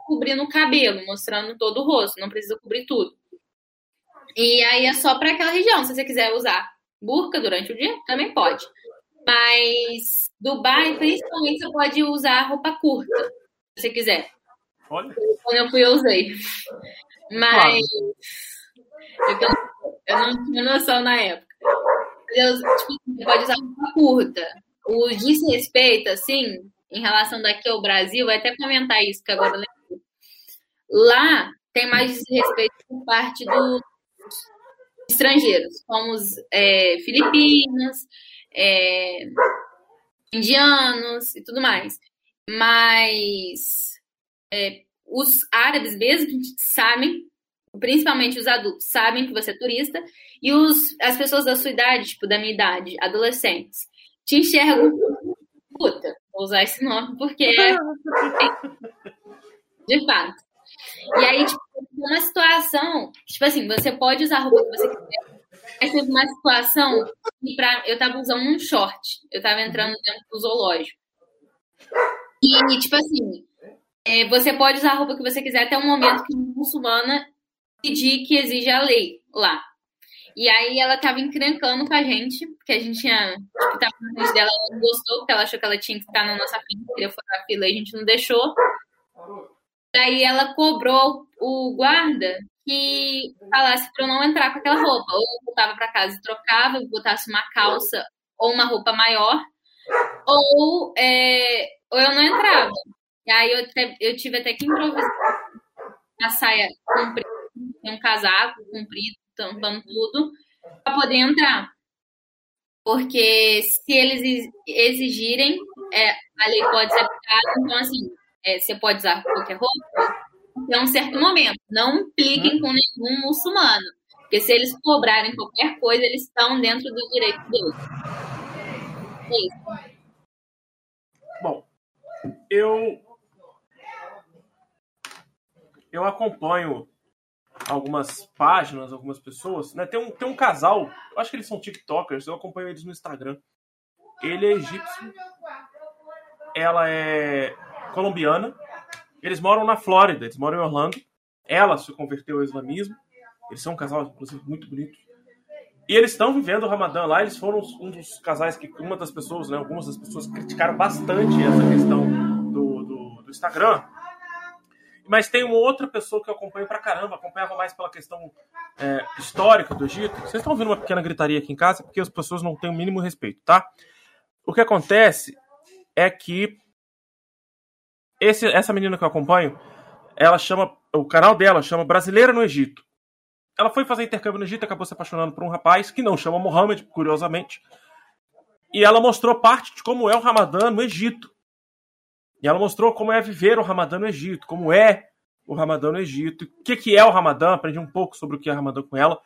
cobrindo o cabelo, mostrando todo o rosto. Não precisa cobrir tudo. E aí é só para aquela região. Se você quiser usar burca durante o dia, também pode. Mas Dubai, principalmente, você pode usar roupa curta, se você quiser. Olha. Quando eu fui, eu usei. Mas. Claro. Eu eu não tinha noção na época. Eu, tipo, você pode usar roupa curta. O desrespeito, assim, em relação daqui ao Brasil, vai até comentar isso, que agora eu lembro. Lá tem mais desrespeito por parte dos estrangeiros, como os é, filipinos, é, indianos e tudo mais. Mas é, os árabes mesmo sabem principalmente os adultos, sabem que você é turista, e os, as pessoas da sua idade, tipo, da minha idade, adolescentes, te enxergam puta, vou usar esse nome porque é de fato. E aí, tipo, uma situação, tipo assim, você pode usar a roupa que você quiser. Aí teve uma situação que pra, eu tava usando um short, eu tava entrando dentro do zoológico. E, tipo assim, é, você pode usar a roupa que você quiser até o momento que muçulmana pedir que exige a lei lá. E aí ela tava encrencando com a gente, porque a gente tinha, tipo, tava na frente dela, ela não gostou, porque ela achou que ela tinha que estar na nossa frente, queria furar fila e a gente não deixou. Daí ela cobrou o guarda que falasse para eu não entrar com aquela roupa. Ou eu voltava para casa e trocava, eu botasse uma calça ou uma roupa maior, ou, é, ou eu não entrava. E aí eu, eu tive até que improvisar a saia comprida tem um casaco comprido, tampando tudo, para poder entrar. Porque se eles exigirem, é, a lei pode ser aplicada, então assim, é, você pode usar qualquer roupa até um certo momento. Não impliquem com nenhum muçulmano. Porque se eles cobrarem qualquer coisa, eles estão dentro do direito deles. É isso. Bom, eu eu acompanho algumas páginas, algumas pessoas, né? Tem um, tem um casal, eu acho que eles são TikTokers, eu acompanho eles no Instagram. Ele é egípcio, ela é colombiana, eles moram na Flórida, eles moram em Orlando. Ela se converteu ao islamismo, eles são um casal, inclusive, muito bonito. E eles estão vivendo o Ramadã lá, eles foram um dos casais que uma das pessoas, né, algumas das pessoas criticaram bastante essa questão do, do, do Instagram, mas tem uma outra pessoa que eu acompanho pra caramba, acompanhava mais pela questão é, histórica do Egito. Vocês estão ouvindo uma pequena gritaria aqui em casa porque as pessoas não têm o mínimo respeito, tá? O que acontece é que esse, essa menina que eu acompanho, ela chama. O canal dela chama Brasileira no Egito. Ela foi fazer intercâmbio no Egito acabou se apaixonando por um rapaz que não chama Mohammed, curiosamente. E ela mostrou parte de como é o Ramadã no Egito. E ela mostrou como é viver o Ramadã no Egito, como é o Ramadã no Egito. O que, que é o Ramadã? Aprendi um pouco sobre o que é o Ramadã com ela.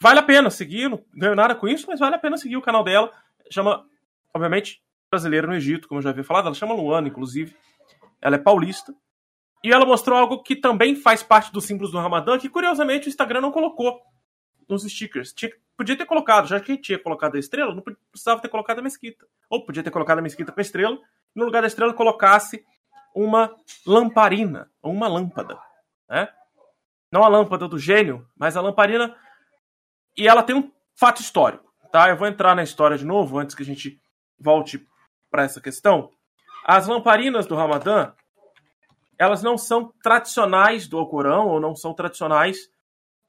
Vale a pena seguir, não ganho nada com isso, mas vale a pena seguir o canal dela. Chama, obviamente, Brasileira no Egito, como eu já havia falado. Ela chama Luana, inclusive. Ela é paulista. E ela mostrou algo que também faz parte dos símbolos do Ramadã, que curiosamente o Instagram não colocou nos stickers. Tinha, podia ter colocado, já que tinha colocado a estrela, não precisava ter colocado a mesquita. Ou podia ter colocado a mesquita com a estrela, e no lugar da estrela colocasse uma lamparina, ou uma lâmpada. Né? Não a lâmpada do gênio, mas a lamparina. E ela tem um fato histórico. Tá? Eu vou entrar na história de novo, antes que a gente volte para essa questão. As lamparinas do Ramadã, elas não são tradicionais do Alcorão, ou não são tradicionais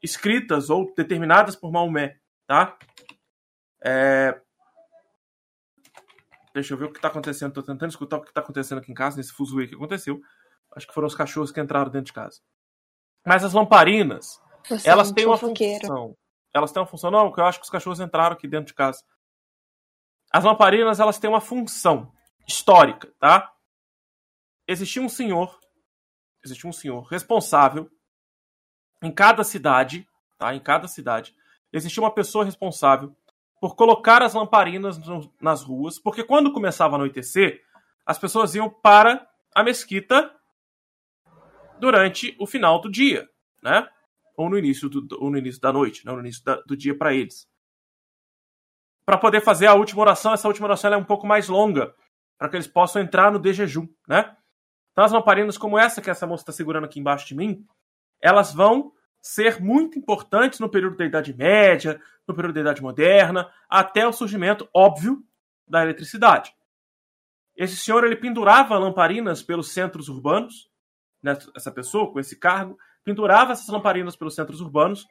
escritas ou determinadas por Maomé, tá? É... Deixa eu ver o que está acontecendo. Estou tentando escutar o que está acontecendo aqui em casa, nesse fuzuê que aconteceu. Acho que foram os cachorros que entraram dentro de casa. Mas as lamparinas, Você elas têm uma função. Elas têm uma função. Não, eu acho que os cachorros entraram aqui dentro de casa. As lamparinas, elas têm uma função histórica, tá? Existia um senhor, existia um senhor responsável em cada cidade, tá? Em cada cidade, existia uma pessoa responsável por colocar as lamparinas no, nas ruas, porque quando começava a anoitecer, as pessoas iam para a mesquita durante o final do dia, né? Ou no início, do, ou no início da noite, não no início da, do dia para eles. Para poder fazer a última oração, essa última oração é um pouco mais longa, para que eles possam entrar no de jejum, né? Então as lamparinas como essa que essa moça está segurando aqui embaixo de mim, elas vão ser muito importantes no período da Idade Média, no período da Idade Moderna, até o surgimento óbvio da eletricidade. Esse senhor ele pendurava lamparinas pelos centros urbanos, né, essa pessoa com esse cargo pendurava essas lamparinas pelos centros urbanos,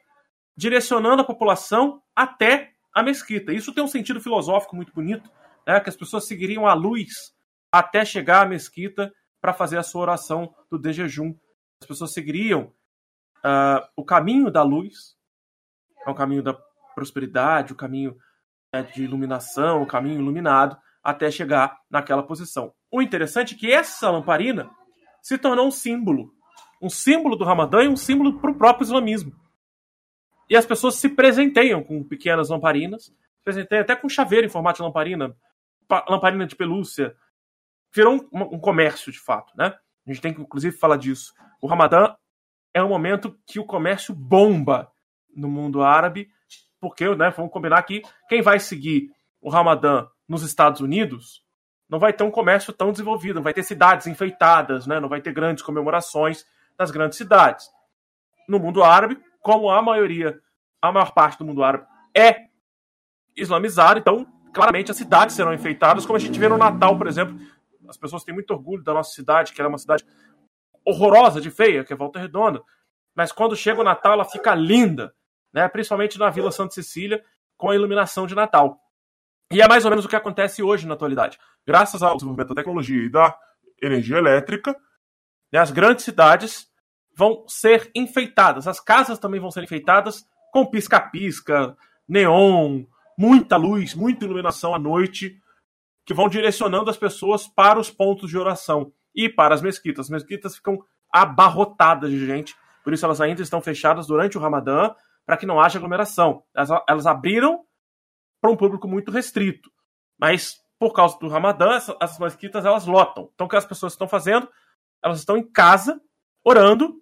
direcionando a população até a mesquita. Isso tem um sentido filosófico muito bonito, né, que as pessoas seguiriam a luz até chegar à mesquita para fazer a sua oração do de jejum. As pessoas seguiriam uh, o caminho da luz, é o caminho da prosperidade, o caminho né, de iluminação, o caminho iluminado, até chegar naquela posição. O interessante é que essa lamparina se tornou um símbolo. Um símbolo do Ramadã e um símbolo para o próprio islamismo. E as pessoas se presenteiam com pequenas lamparinas, se presenteiam até com chaveiro em formato de lamparina, lamparina de pelúcia. Virou um, um comércio, de fato, né? A gente tem que, inclusive, falar disso. O Ramadã é um momento que o comércio bomba no mundo árabe, porque, né, vamos combinar aqui, quem vai seguir o Ramadã nos Estados Unidos não vai ter um comércio tão desenvolvido, não vai ter cidades enfeitadas, né, não vai ter grandes comemorações nas grandes cidades. No mundo árabe, como a maioria, a maior parte do mundo árabe é islamizado, então claramente as cidades serão enfeitadas, como a gente vê no Natal, por exemplo. As pessoas têm muito orgulho da nossa cidade, que é uma cidade horrorosa de feia, que é Volta Redonda. Mas quando chega o Natal, ela fica linda, né? principalmente na Vila Santa Cecília, com a iluminação de Natal. E é mais ou menos o que acontece hoje na atualidade. Graças ao desenvolvimento da tecnologia e da energia elétrica, né, as grandes cidades vão ser enfeitadas. As casas também vão ser enfeitadas com pisca-pisca, neon, muita luz, muita iluminação à noite, que vão direcionando as pessoas para os pontos de oração e para as mesquitas. As mesquitas ficam abarrotadas de gente, por isso elas ainda estão fechadas durante o Ramadã, para que não haja aglomeração. Elas, elas abriram para um público muito restrito, mas por causa do Ramadã, essas, as mesquitas elas lotam. Então o que as pessoas estão fazendo? Elas estão em casa, orando,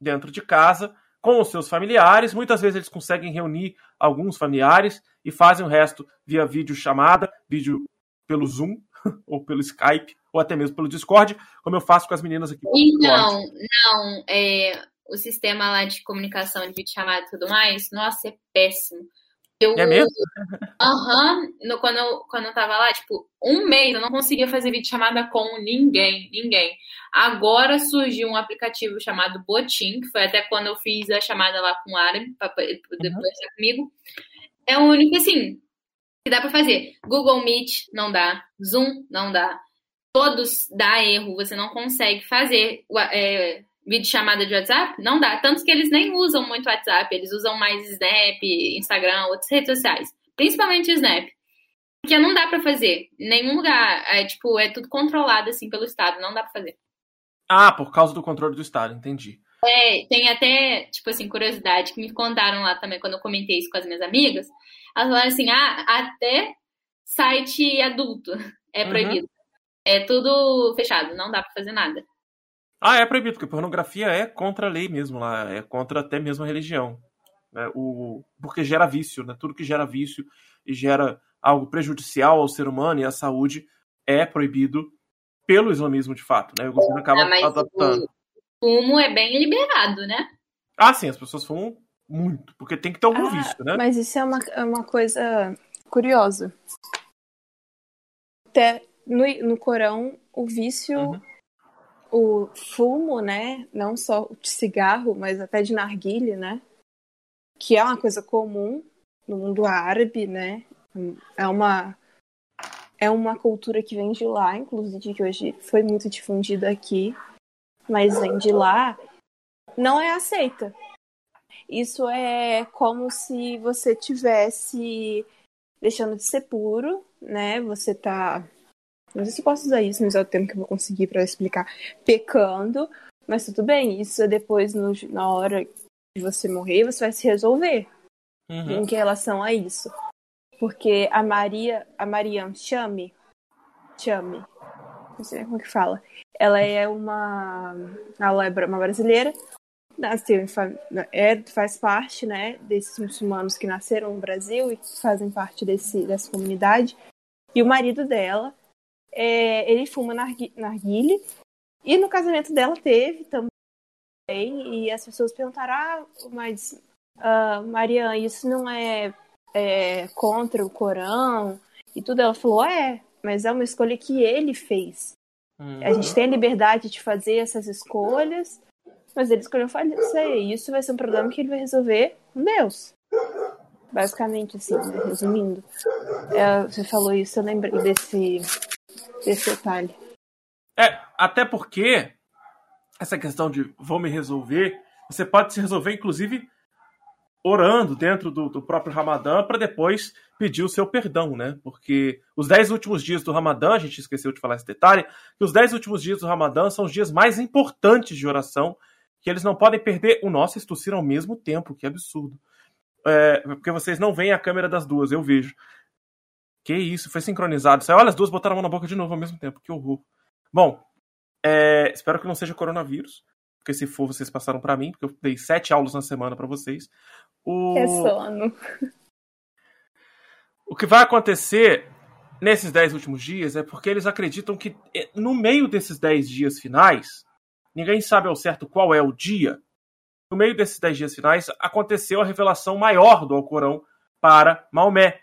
dentro de casa, com os seus familiares. Muitas vezes eles conseguem reunir alguns familiares e fazem o resto via vídeo chamada, vídeo pelo Zoom ou pelo Skype ou até mesmo pelo Discord, como eu faço com as meninas aqui. Então, não, é, o sistema lá de comunicação de vídeo chamada e tudo mais, nossa, é péssimo. Eu, é mesmo? Aham, uhum, quando, eu, quando eu tava lá, tipo, um mês eu não conseguia fazer vídeo chamada com ninguém, ninguém. Agora surgiu um aplicativo chamado Botim, que foi até quando eu fiz a chamada lá com o Aaron, pra poder uhum. conversar comigo. É o único, assim, que dá pra fazer. Google Meet não dá, Zoom não dá todos dá erro, você não consegue fazer é, vídeo chamada de WhatsApp, não dá. Tanto que eles nem usam muito WhatsApp, eles usam mais Snap, Instagram, outras redes sociais. Principalmente Snap. Porque não dá para fazer. Em nenhum lugar. É tipo, é tudo controlado assim pelo Estado, não dá para fazer. Ah, por causa do controle do Estado, entendi. É, tem até, tipo assim, curiosidade que me contaram lá também quando eu comentei isso com as minhas amigas. Elas falaram assim: ah, até site adulto é uhum. proibido. Uhum. É tudo fechado, não dá pra fazer nada. Ah, é proibido, porque pornografia é contra a lei mesmo lá, é contra até mesmo a religião. Né? O, porque gera vício, né? Tudo que gera vício e gera algo prejudicial ao ser humano e à saúde é proibido pelo islamismo de fato, né? O governo acaba ah, adaptando. O fumo é bem liberado, né? Ah, sim, as pessoas fumam muito, porque tem que ter algum ah, vício, né? Mas isso é uma, é uma coisa curiosa. Até no, no Corão, o vício, uhum. o fumo, né? Não só de cigarro, mas até de narguile, né? Que é uma coisa comum no mundo árabe, né? É uma é uma cultura que vem de lá, inclusive que hoje foi muito difundida aqui, mas vem de lá, não é aceita. Isso é como se você tivesse deixando de ser puro, né? Você tá não sei se posso usar isso, mas é o tempo que eu vou conseguir para explicar. Pecando, mas tudo bem, isso é depois, no, na hora de você morrer, você vai se resolver uhum. em relação a isso. Porque a Maria, a Mariam Chame, Chame, não sei como que fala, ela é uma, ela é uma brasileira, nasceu em, é, faz parte, né, desses muçulmanos que nasceram no Brasil e que fazem parte desse, dessa comunidade. E o marido dela, é, ele fuma narguile, e no casamento dela teve também, e as pessoas perguntaram, ah, mas uh, isso não é é, contra o Corão e tudo. Ela falou: é, mas é uma escolha que ele fez. Uhum. A gente tem a liberdade de fazer essas escolhas, mas ele escolheu fazer. E isso vai ser um problema que ele vai resolver com Deus. Basicamente, assim, né? resumindo. É, você falou isso, eu lembrei desse, desse detalhe. É, até porque essa questão de vou me resolver, você pode se resolver, inclusive, orando dentro do, do próprio Ramadã para depois pedir o seu perdão, né? Porque os dez últimos dias do Ramadã, a gente esqueceu de falar esse detalhe, que os dez últimos dias do Ramadã são os dias mais importantes de oração, que eles não podem perder o nosso estucir ao mesmo tempo, que absurdo. É, porque vocês não veem a câmera das duas, eu vejo. Que isso, foi sincronizado. Olha, as duas botaram a mão na boca de novo ao mesmo tempo, que horror. Bom, é, espero que não seja coronavírus porque se for, vocês passaram para mim, porque eu dei sete aulas na semana para vocês. O... É sono. O que vai acontecer nesses dez últimos dias é porque eles acreditam que eh, no meio desses dez dias finais, ninguém sabe ao certo qual é o dia, no meio desses dez dias finais aconteceu a revelação maior do Alcorão para Maomé.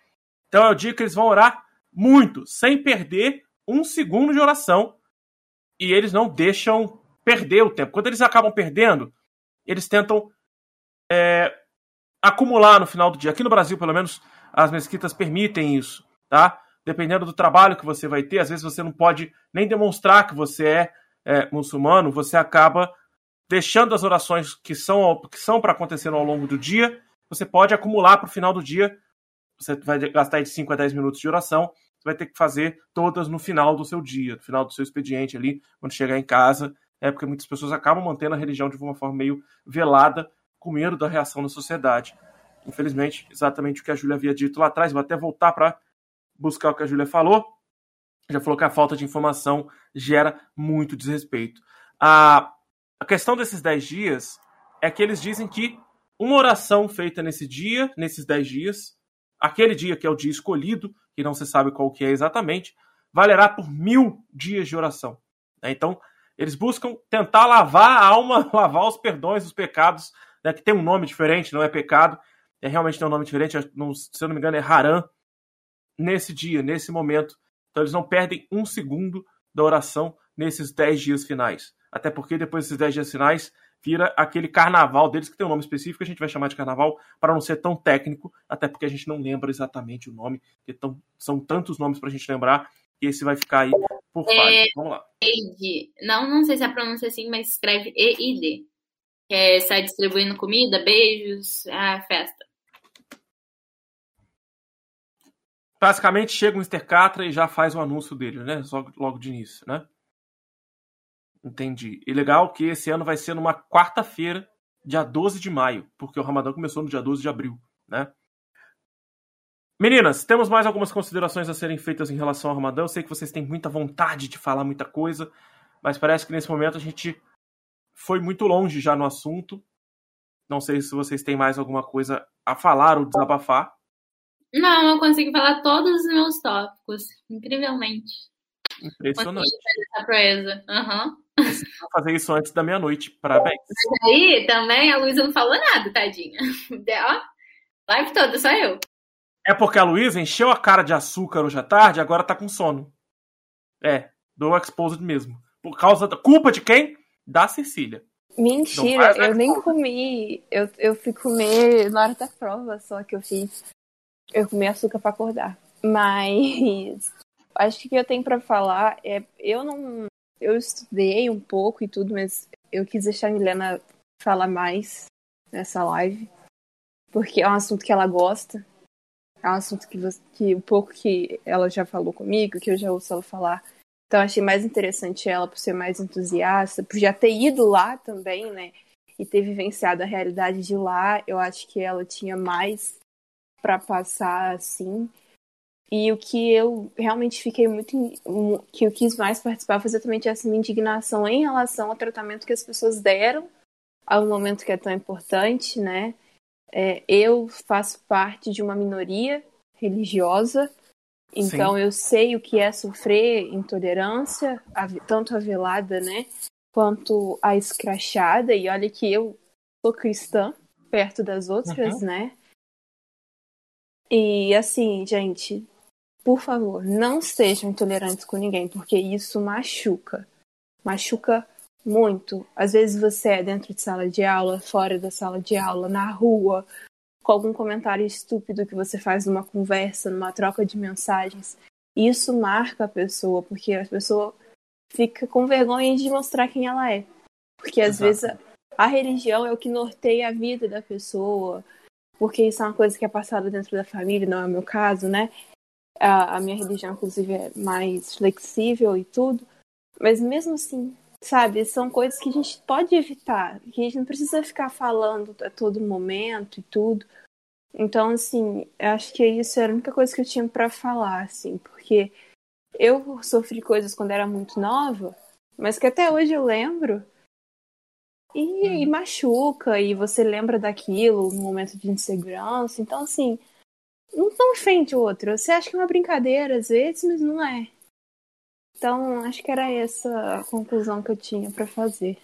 Então é o dia que eles vão orar muito, sem perder um segundo de oração. E eles não deixam perder o tempo. Quando eles acabam perdendo, eles tentam é, acumular no final do dia. Aqui no Brasil, pelo menos, as mesquitas permitem isso, tá? Dependendo do trabalho que você vai ter, às vezes você não pode nem demonstrar que você é, é muçulmano, você acaba deixando as orações que são, que são para acontecer ao longo do dia, você pode acumular para o final do dia. Você vai gastar de 5 a 10 minutos de oração, você vai ter que fazer todas no final do seu dia, no final do seu expediente ali, quando chegar em casa, é porque muitas pessoas acabam mantendo a religião de uma forma meio velada, com medo da reação da sociedade. Infelizmente, exatamente o que a Júlia havia dito lá atrás, vou até voltar para buscar o que a Júlia falou. Já falou que a falta de informação gera muito desrespeito. A, a questão desses 10 dias é que eles dizem que uma oração feita nesse dia, nesses 10 dias, aquele dia que é o dia escolhido, que não se sabe qual que é exatamente, valerá por mil dias de oração. Então, eles buscam tentar lavar a alma, lavar os perdões, os pecados, né, que tem um nome diferente, não é pecado, é realmente tem um nome diferente, não, se eu não me engano é Haran, nesse dia, nesse momento. Então eles não perdem um segundo da oração nesses dez dias finais. Até porque depois desses dez dias finais vira aquele carnaval deles, que tem um nome específico, a gente vai chamar de carnaval, para não ser tão técnico, até porque a gente não lembra exatamente o nome, porque tão, são tantos nomes para a gente lembrar, e esse vai ficar aí por é, Vamos lá. EID. Não, não sei se a pronúncia é assim, mas escreve EID. Que é sai distribuindo comida, beijos, a festa. Basicamente chega o Mr. Catra e já faz o anúncio dele, né? Logo, logo de início, né? Entendi. E legal que esse ano vai ser numa quarta-feira, dia 12 de maio, porque o Ramadã começou no dia 12 de abril, né? Meninas, temos mais algumas considerações a serem feitas em relação ao Ramadã. Eu sei que vocês têm muita vontade de falar muita coisa, mas parece que nesse momento a gente foi muito longe já no assunto. Não sei se vocês têm mais alguma coisa a falar ou desabafar. Não, eu consigo falar todos os meus tópicos, incrivelmente. Impressionante. Essa proeza. Uhum. Vou fazer isso antes da meia-noite. Parabéns. Mas aí também a Luísa não falou nada, tadinha. Ó, live toda, só eu. É porque a Luísa encheu a cara de açúcar hoje à tarde e agora tá com sono. É, do exposed mesmo. Por causa da culpa de quem? Da Cecília. Mentira, eu nem comi. Eu, eu fui comer na hora da prova, só que eu fiz. Eu comi açúcar para acordar. Mas acho que o que eu tenho para falar é. Eu não. Eu estudei um pouco e tudo, mas eu quis deixar a Milena falar mais nessa live. Porque é um assunto que ela gosta. É um assunto que, você, que o pouco que ela já falou comigo, que eu já ouço ela falar, então achei mais interessante ela por ser mais entusiasta, por já ter ido lá também, né? E ter vivenciado a realidade de lá. Eu acho que ela tinha mais para passar assim. E o que eu realmente fiquei muito. que eu quis mais participar foi exatamente essa minha indignação em relação ao tratamento que as pessoas deram a um momento que é tão importante, né? É, eu faço parte de uma minoria religiosa então Sim. eu sei o que é sofrer intolerância, tanto a velada, né, quanto a escrachada. E olha que eu sou cristã perto das outras, uhum. né? E assim, gente, por favor, não sejam intolerantes com ninguém, porque isso machuca. Machuca muito. Às vezes você é dentro de sala de aula, fora da sala de aula, na rua, com algum comentário estúpido que você faz numa conversa, numa troca de mensagens. Isso marca a pessoa, porque a pessoa fica com vergonha de mostrar quem ela é. Porque às Exato. vezes a, a religião é o que norteia a vida da pessoa, porque isso é uma coisa que é passada dentro da família, não é o meu caso, né? A, a minha religião, inclusive, é mais flexível e tudo. Mas mesmo assim, sabe, são coisas que a gente pode evitar, que a gente não precisa ficar falando a todo momento e tudo. Então, assim, eu acho que isso era a única coisa que eu tinha para falar, assim, porque eu sofri coisas quando era muito nova, mas que até hoje eu lembro. E, e, uhum. machuca, e você lembra daquilo no momento de insegurança. Então, assim, não tão ofende o outro. Você acha que é uma brincadeira às vezes, mas não é. Então, acho que era essa a conclusão que eu tinha para fazer.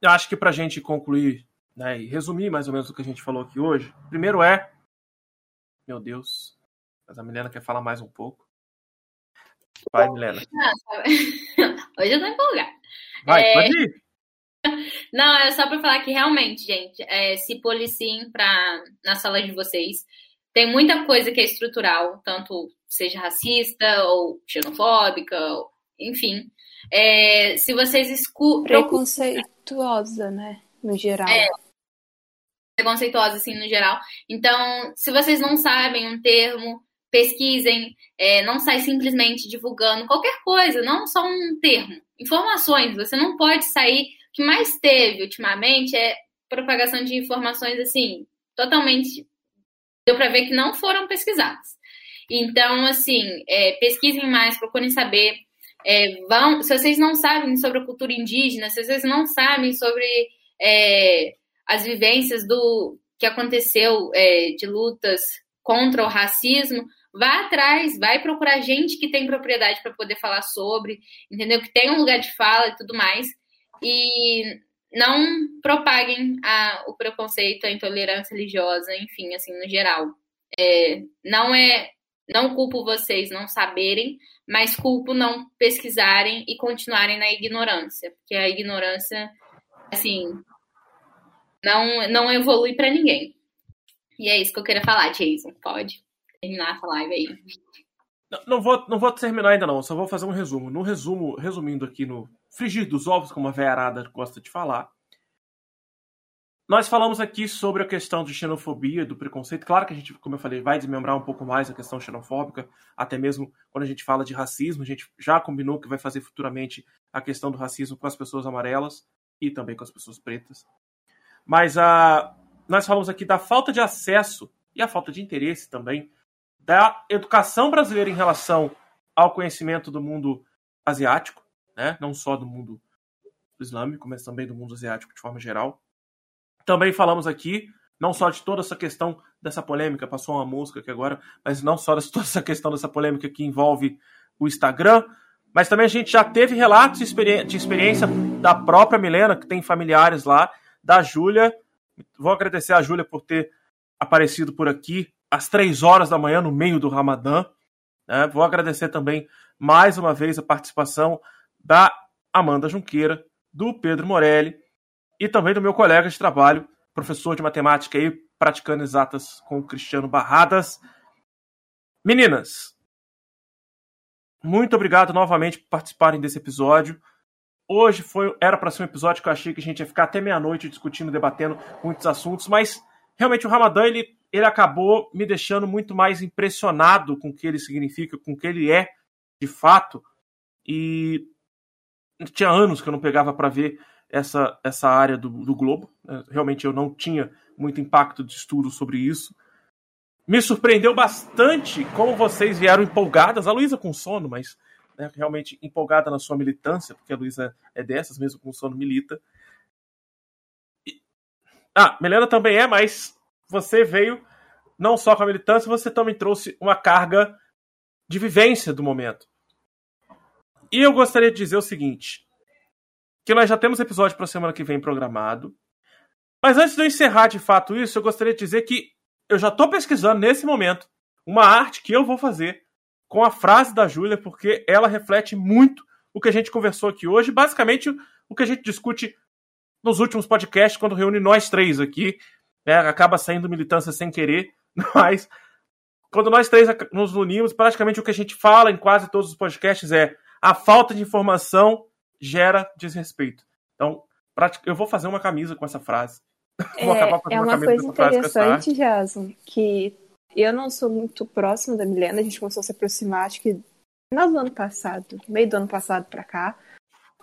Eu acho que para a gente concluir né, e resumir mais ou menos o que a gente falou aqui hoje, primeiro é. Meu Deus, mas a Milena quer falar mais um pouco. Vai, Milena. hoje eu tô empolgada. Vai, é... pode ir. Não, é só para falar que realmente, gente, é, se policiem pra, na sala de vocês. Tem muita coisa que é estrutural, tanto seja racista ou xenofóbica, ou enfim. É, se vocês escutam. Preconceituosa, né? No geral. É, preconceituosa, assim, no geral. Então, se vocês não sabem um termo, pesquisem, é, não sai simplesmente divulgando qualquer coisa, não só um termo. Informações, você não pode sair. O que mais teve ultimamente é propagação de informações, assim, totalmente. Deu para ver que não foram pesquisadas. Então, assim, é, pesquisem mais, procurem saber. É, vão, se vocês não sabem sobre a cultura indígena, se vocês não sabem sobre é, as vivências do que aconteceu é, de lutas contra o racismo, vá atrás, vai procurar gente que tem propriedade para poder falar sobre, entendeu? Que tem um lugar de fala e tudo mais. E não propaguem a, o preconceito, a intolerância religiosa, enfim, assim, no geral. É, não é não culpo vocês não saberem, mas culpo não pesquisarem e continuarem na ignorância, porque a ignorância, assim, não, não evolui para ninguém. E é isso que eu queria falar, Jason. Pode terminar essa live aí. Não, não, vou, não vou terminar ainda não, só vou fazer um resumo. No resumo, resumindo aqui no frigir dos ovos, como a Vearada gosta de falar, nós falamos aqui sobre a questão de xenofobia, do preconceito. Claro que a gente, como eu falei, vai desmembrar um pouco mais a questão xenofóbica, até mesmo quando a gente fala de racismo. A gente já combinou que vai fazer futuramente a questão do racismo com as pessoas amarelas e também com as pessoas pretas. Mas a, nós falamos aqui da falta de acesso e a falta de interesse também da educação brasileira em relação ao conhecimento do mundo asiático, né? não só do mundo islâmico, mas também do mundo asiático de forma geral. Também falamos aqui não só de toda essa questão dessa polêmica, passou uma música aqui agora, mas não só de toda essa questão dessa polêmica que envolve o Instagram, mas também a gente já teve relatos de experiência da própria Milena, que tem familiares lá, da Júlia. Vou agradecer a Júlia por ter aparecido por aqui às três horas da manhã, no meio do Ramadã. Né? Vou agradecer também mais uma vez a participação da Amanda Junqueira, do Pedro Morelli, e também do meu colega de trabalho, professor de matemática e praticando exatas com o Cristiano Barradas. Meninas, muito obrigado novamente por participarem desse episódio. Hoje foi era para ser um episódio que eu achei que a gente ia ficar até meia-noite discutindo, debatendo muitos assuntos, mas realmente o Ramadã ele, ele acabou me deixando muito mais impressionado com o que ele significa, com o que ele é de fato. E tinha anos que eu não pegava para ver essa, essa área do, do globo. Né? Realmente eu não tinha muito impacto de estudo sobre isso. Me surpreendeu bastante como vocês vieram empolgadas. A Luísa com sono, mas né, realmente empolgada na sua militância, porque a Luísa é dessas, mesmo com sono milita. E... Ah, Melena também é, mas você veio não só com a militância, você também trouxe uma carga de vivência do momento. E eu gostaria de dizer o seguinte: que nós já temos episódio para a semana que vem programado. Mas antes de eu encerrar de fato isso, eu gostaria de dizer que eu já estou pesquisando nesse momento uma arte que eu vou fazer com a frase da Júlia, porque ela reflete muito o que a gente conversou aqui hoje, basicamente o que a gente discute nos últimos podcasts, quando reúne nós três aqui. Né, acaba saindo militância sem querer, mas quando nós três nos unimos, praticamente o que a gente fala em quase todos os podcasts é a falta de informação gera desrespeito. Então, eu vou fazer uma camisa com essa frase. vou acabar fazendo é uma, uma coisa interessante, Jason, que eu não sou muito próximo da Milena, a gente começou a se aproximar, acho que no ano passado, meio do ano passado para cá.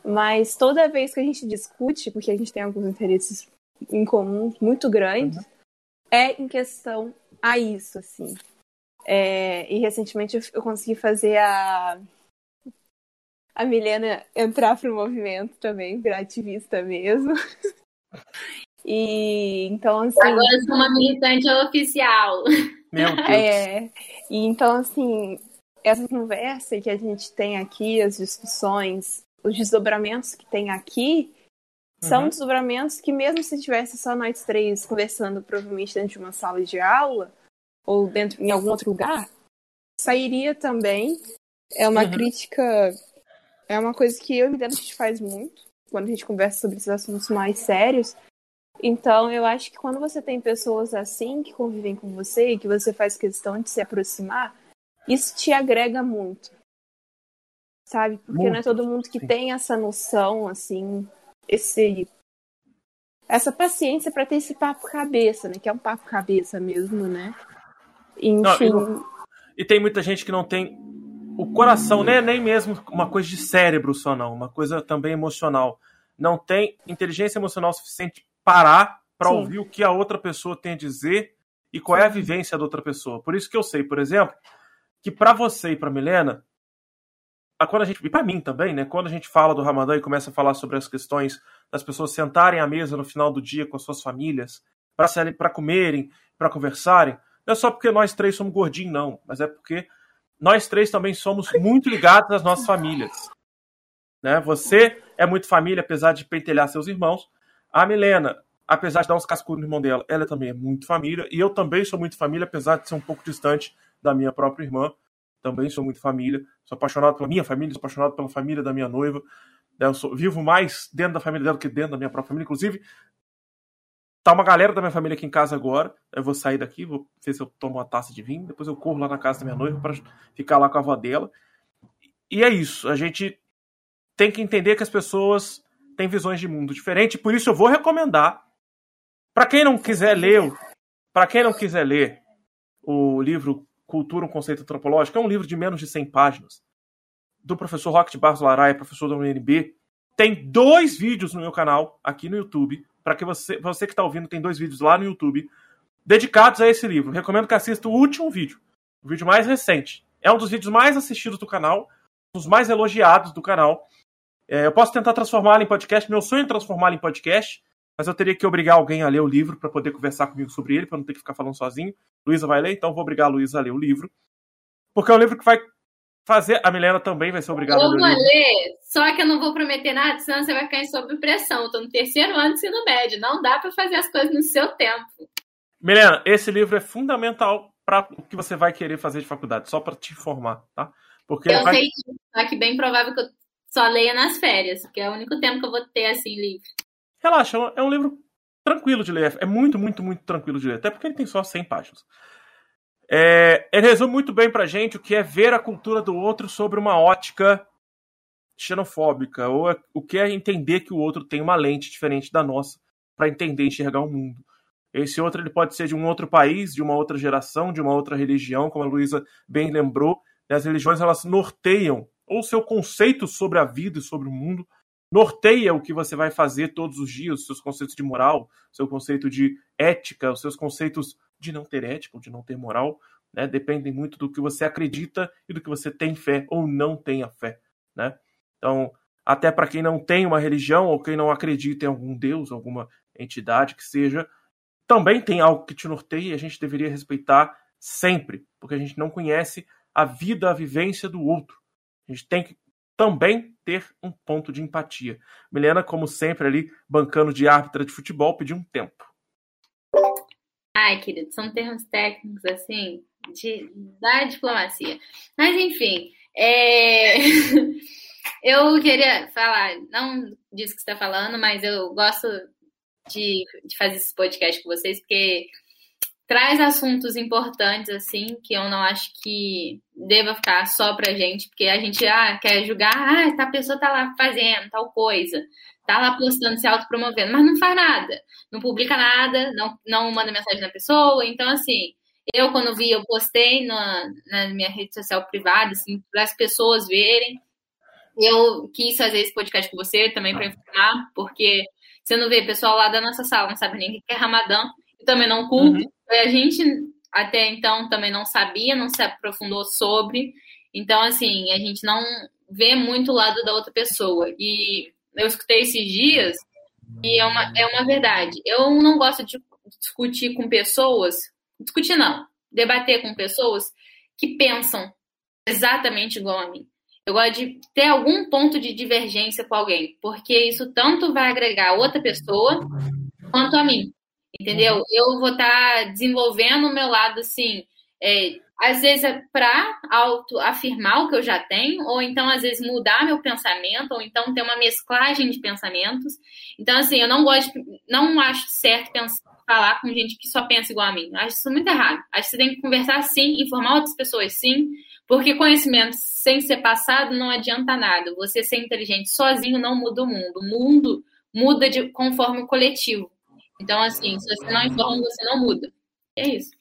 Mas toda vez que a gente discute, porque a gente tem alguns interesses em comum muito grandes, uhum. é em questão a isso, assim. É, e recentemente eu consegui fazer a a Milena entrar pro movimento também, virar ativista mesmo. E então assim. Agora eu sou uma militante oficial. Meu Deus. É. E então, assim, essa conversa que a gente tem aqui, as discussões, os desdobramentos que tem aqui, são uhum. desdobramentos que, mesmo se tivesse só nós três conversando, provavelmente dentro de uma sala de aula, ou dentro em algum outro lugar, sairia também. É uma uhum. crítica é uma coisa que eu e Débora a gente faz muito quando a gente conversa sobre esses assuntos mais sérios. Então, eu acho que quando você tem pessoas assim que convivem com você e que você faz questão de se aproximar, isso te agrega muito. Sabe? Porque muito, não é todo mundo que sim. tem essa noção, assim, esse essa paciência para ter esse papo cabeça, né? Que é um papo cabeça mesmo, né? Enfim. Não, e, e tem muita gente que não tem o coração, né, nem mesmo uma coisa de cérebro só não, uma coisa também emocional. Não tem inteligência emocional suficiente parar para ouvir o que a outra pessoa tem a dizer e qual é a vivência da outra pessoa. Por isso que eu sei, por exemplo, que para você e para Milena, quando a gente e para mim também, né, quando a gente fala do Ramadã e começa a falar sobre as questões das pessoas sentarem à mesa no final do dia com as suas famílias, para comerem, para conversarem, não é só porque nós três somos gordinhos não, mas é porque nós três também somos muito ligados às nossas famílias. Né? Você é muito família, apesar de pentelhar seus irmãos. A Milena, apesar de dar uns cascudos no irmão dela, ela também é muito família. E eu também sou muito família, apesar de ser um pouco distante da minha própria irmã. Também sou muito família. Sou apaixonado pela minha família, sou apaixonado pela família da minha noiva. Eu sou, vivo mais dentro da família dela que dentro da minha própria família. Inclusive, Tá uma galera da minha família aqui em casa agora. Eu vou sair daqui, vou ver se eu tomo uma taça de vinho. Depois eu corro lá na casa da minha noiva para ficar lá com a avó dela. E é isso. A gente tem que entender que as pessoas têm visões de mundo diferentes. Por isso eu vou recomendar Para quem não quiser ler, para quem não quiser ler o livro Cultura, um conceito antropológico, é um livro de menos de 100 páginas, do professor Roque de Barros Laraia, professor da UNB. Tem dois vídeos no meu canal, aqui no YouTube, para que você, você que está ouvindo, tem dois vídeos lá no YouTube, dedicados a esse livro. Recomendo que assista o último vídeo, o vídeo mais recente. É um dos vídeos mais assistidos do canal, um dos mais elogiados do canal. É, eu posso tentar transformá-lo em podcast, meu sonho é transformá-lo em podcast, mas eu teria que obrigar alguém a ler o livro para poder conversar comigo sobre ele, para não ter que ficar falando sozinho. Luísa vai ler, então vou obrigar a Luísa a ler o livro. Porque é um livro que vai fazer. A Milena também vai ser obrigada eu a ler. Eu vou ler, só que eu não vou prometer nada, senão você vai ficar sob pressão. Eu tô no terceiro ano de ensino médio. Não dá para fazer as coisas no seu tempo. Milena, esse livro é fundamental para o que você vai querer fazer de faculdade, só para te informar, tá? Porque eu vai... sei só que bem provável que eu só leia nas férias, porque é o único tempo que eu vou ter assim livre. Relaxa, é um livro tranquilo de ler. É muito, muito, muito tranquilo de ler. Até porque ele tem só 100 páginas. É, ele resume muito bem pra gente o que é ver a cultura do outro sobre uma ótica xenofóbica, ou é, o que é entender que o outro tem uma lente diferente da nossa para entender e enxergar o mundo. Esse outro ele pode ser de um outro país, de uma outra geração, de uma outra religião, como a Luísa bem lembrou. As religiões elas norteiam ou seu conceito sobre a vida e sobre o mundo norteia o que você vai fazer todos os dias, seus conceitos de moral, seu conceito de ética, os seus conceitos de não ter ética ou de não ter moral, né? Dependem muito do que você acredita e do que você tem fé ou não tem a fé, né? Então, até para quem não tem uma religião ou quem não acredita em algum deus, alguma entidade que seja, também tem algo que te norteia e a gente deveria respeitar sempre, porque a gente não conhece a vida, a vivência do outro. A gente tem que também ter um ponto de empatia. Milena, como sempre, ali, bancando de árbitra de futebol, pediu um tempo. Ai, querido, são termos técnicos, assim, de, da diplomacia. Mas, enfim, é... eu queria falar, não disso que você está falando, mas eu gosto de, de fazer esse podcast com vocês, porque traz assuntos importantes, assim, que eu não acho que deva ficar só pra gente, porque a gente ah, quer julgar, ah, essa pessoa tá lá fazendo tal coisa, tá lá postando, se autopromovendo, mas não faz nada, não publica nada, não, não manda mensagem na pessoa, então, assim, eu, quando vi, eu postei na, na minha rede social privada, assim, para as pessoas verem, eu quis fazer esse podcast com você também para informar, porque você não vê pessoal lá da nossa sala, não sabe nem o que é Ramadã, também não culpo, uhum. A gente até então também não sabia, não se aprofundou sobre. Então, assim, a gente não vê muito o lado da outra pessoa. E eu escutei esses dias e é uma, é uma verdade. Eu não gosto de discutir com pessoas, discutir não, debater com pessoas que pensam exatamente igual a mim. Eu gosto de ter algum ponto de divergência com alguém, porque isso tanto vai agregar a outra pessoa quanto a mim. Entendeu? Uhum. Eu vou estar tá desenvolvendo o meu lado assim. É, às vezes é para autoafirmar o que eu já tenho, ou então às vezes mudar meu pensamento, ou então ter uma mesclagem de pensamentos. Então, assim, eu não gosto, não acho certo pensar, falar com gente que só pensa igual a mim. acho isso muito errado. Acho que você tem que conversar sim, informar outras pessoas sim, porque conhecimento sem ser passado não adianta nada. Você ser inteligente sozinho não muda o mundo. O mundo muda de, conforme o coletivo. Então, assim, se você não informa, você não muda. É isso.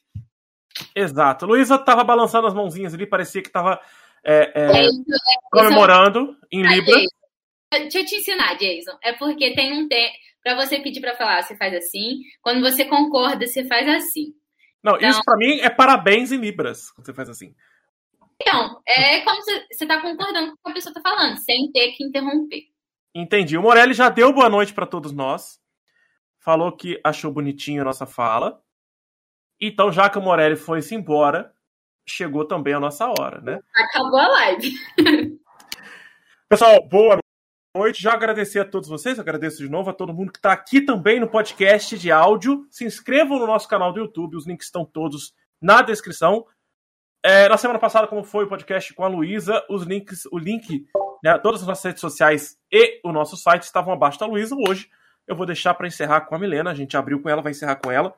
Exato. Luísa estava balançando as mãozinhas ali, parecia que estava é, é, é, comemorando em ah, Libra. Deixa eu te ensinar, Jason. É porque tem um tempo. Para você pedir para falar, você faz assim. Quando você concorda, você faz assim. Não, então, isso para mim é parabéns em Libras, quando você faz assim. Então, é como se você está concordando com o que a pessoa está falando, sem ter que interromper. Entendi. O Morelli já deu boa noite para todos nós falou que achou bonitinho a nossa fala. Então, já que o Morelli foi-se embora, chegou também a nossa hora, né? Acabou a live. Pessoal, boa noite. Já agradecer a todos vocês, agradeço de novo a todo mundo que está aqui também no podcast de áudio. Se inscrevam no nosso canal do YouTube, os links estão todos na descrição. É, na semana passada, como foi o podcast com a Luísa, os links, o link, né, todas as nossas redes sociais e o nosso site estavam abaixo da Luísa. Hoje eu vou deixar para encerrar com a Milena. A gente abriu com ela, vai encerrar com ela.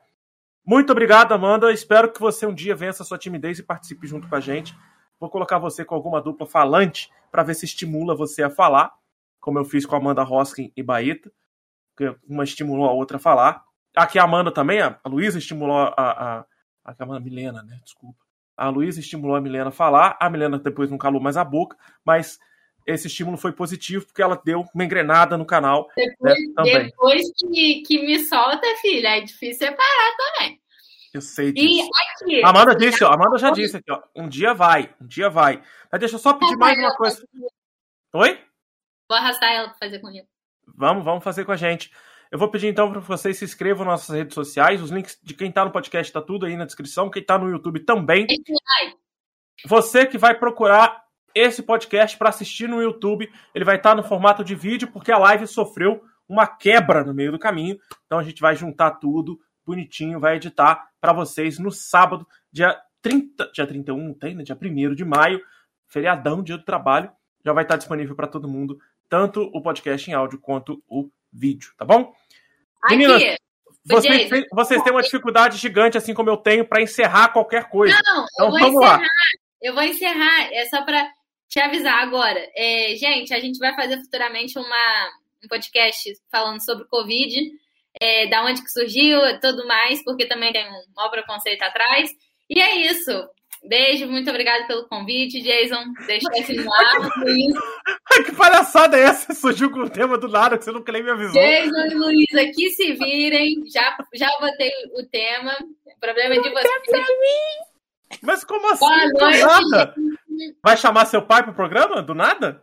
Muito obrigado, Amanda. Espero que você um dia vença sua timidez e participe junto com a gente. Vou colocar você com alguma dupla falante para ver se estimula você a falar, como eu fiz com a Amanda Hoskin e Baeta, que uma estimulou a outra a falar. Aqui a Amanda também, a Luísa estimulou a, a, a, a Milena, né? Desculpa. A Luísa estimulou a Milena a falar, a Milena depois não calou mais a boca, mas esse estímulo foi positivo porque ela deu uma engrenada no canal. Depois, né, depois que, que me solta, filha, é difícil separar também. Eu sei disso. Aqui, Amanda disse, ó, Amanda já disse aqui, ó, um dia vai, um dia vai. Mas deixa eu só pedir mais uma coisa. Oi? Vou arrastar ela para fazer comigo. Vamos, vamos fazer com a gente. Eu vou pedir então para vocês se inscrevam nas nossas redes sociais. Os links de quem está no podcast tá tudo aí na descrição. Quem está no YouTube também. Você que vai procurar esse podcast para assistir no YouTube, ele vai estar tá no formato de vídeo porque a live sofreu uma quebra no meio do caminho. Então a gente vai juntar tudo bonitinho, vai editar para vocês no sábado, dia 30, dia 31, tem, né? Dia 1 de maio, feriadão, dia do trabalho. Já vai estar tá disponível para todo mundo, tanto o podcast em áudio quanto o vídeo, tá bom? Meninas, vocês, têm, vocês têm uma dificuldade gigante, assim como eu tenho, para encerrar qualquer coisa. Não, então, eu vou vamos encerrar. Lá. Eu vou encerrar. É só para te avisar agora. É, gente, a gente vai fazer futuramente uma, um podcast falando sobre Covid, é, da onde que surgiu tudo mais, porque também tem um maior preconceito atrás. E é isso. Beijo, muito obrigada pelo convite, Jason. Deixa esse no ar, que palhaçada é essa? Surgiu com o tema do nada que você nunca nem me avisou. Jason e Luísa, que se virem. Já, já botei o tema. O problema é de vocês. Mas como assim? Boa noite. Vai chamar seu pai pro programa? Do nada?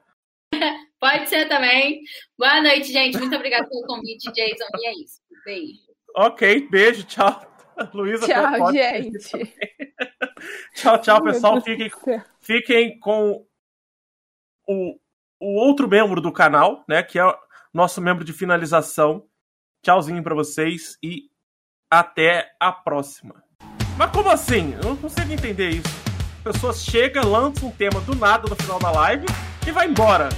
Pode ser também. Boa noite, gente. Muito obrigada pelo convite, Jason. E é isso. Beijo. Ok, beijo, tchau. Luísa, tchau, gente. tchau, tchau, pessoal. Fiquem, fiquem com o, o outro membro do canal, né? Que é o nosso membro de finalização. Tchauzinho para vocês e até a próxima. Mas como assim? Eu não consigo entender isso. A pessoa chega, lança um tema do nada no final da live e vai embora.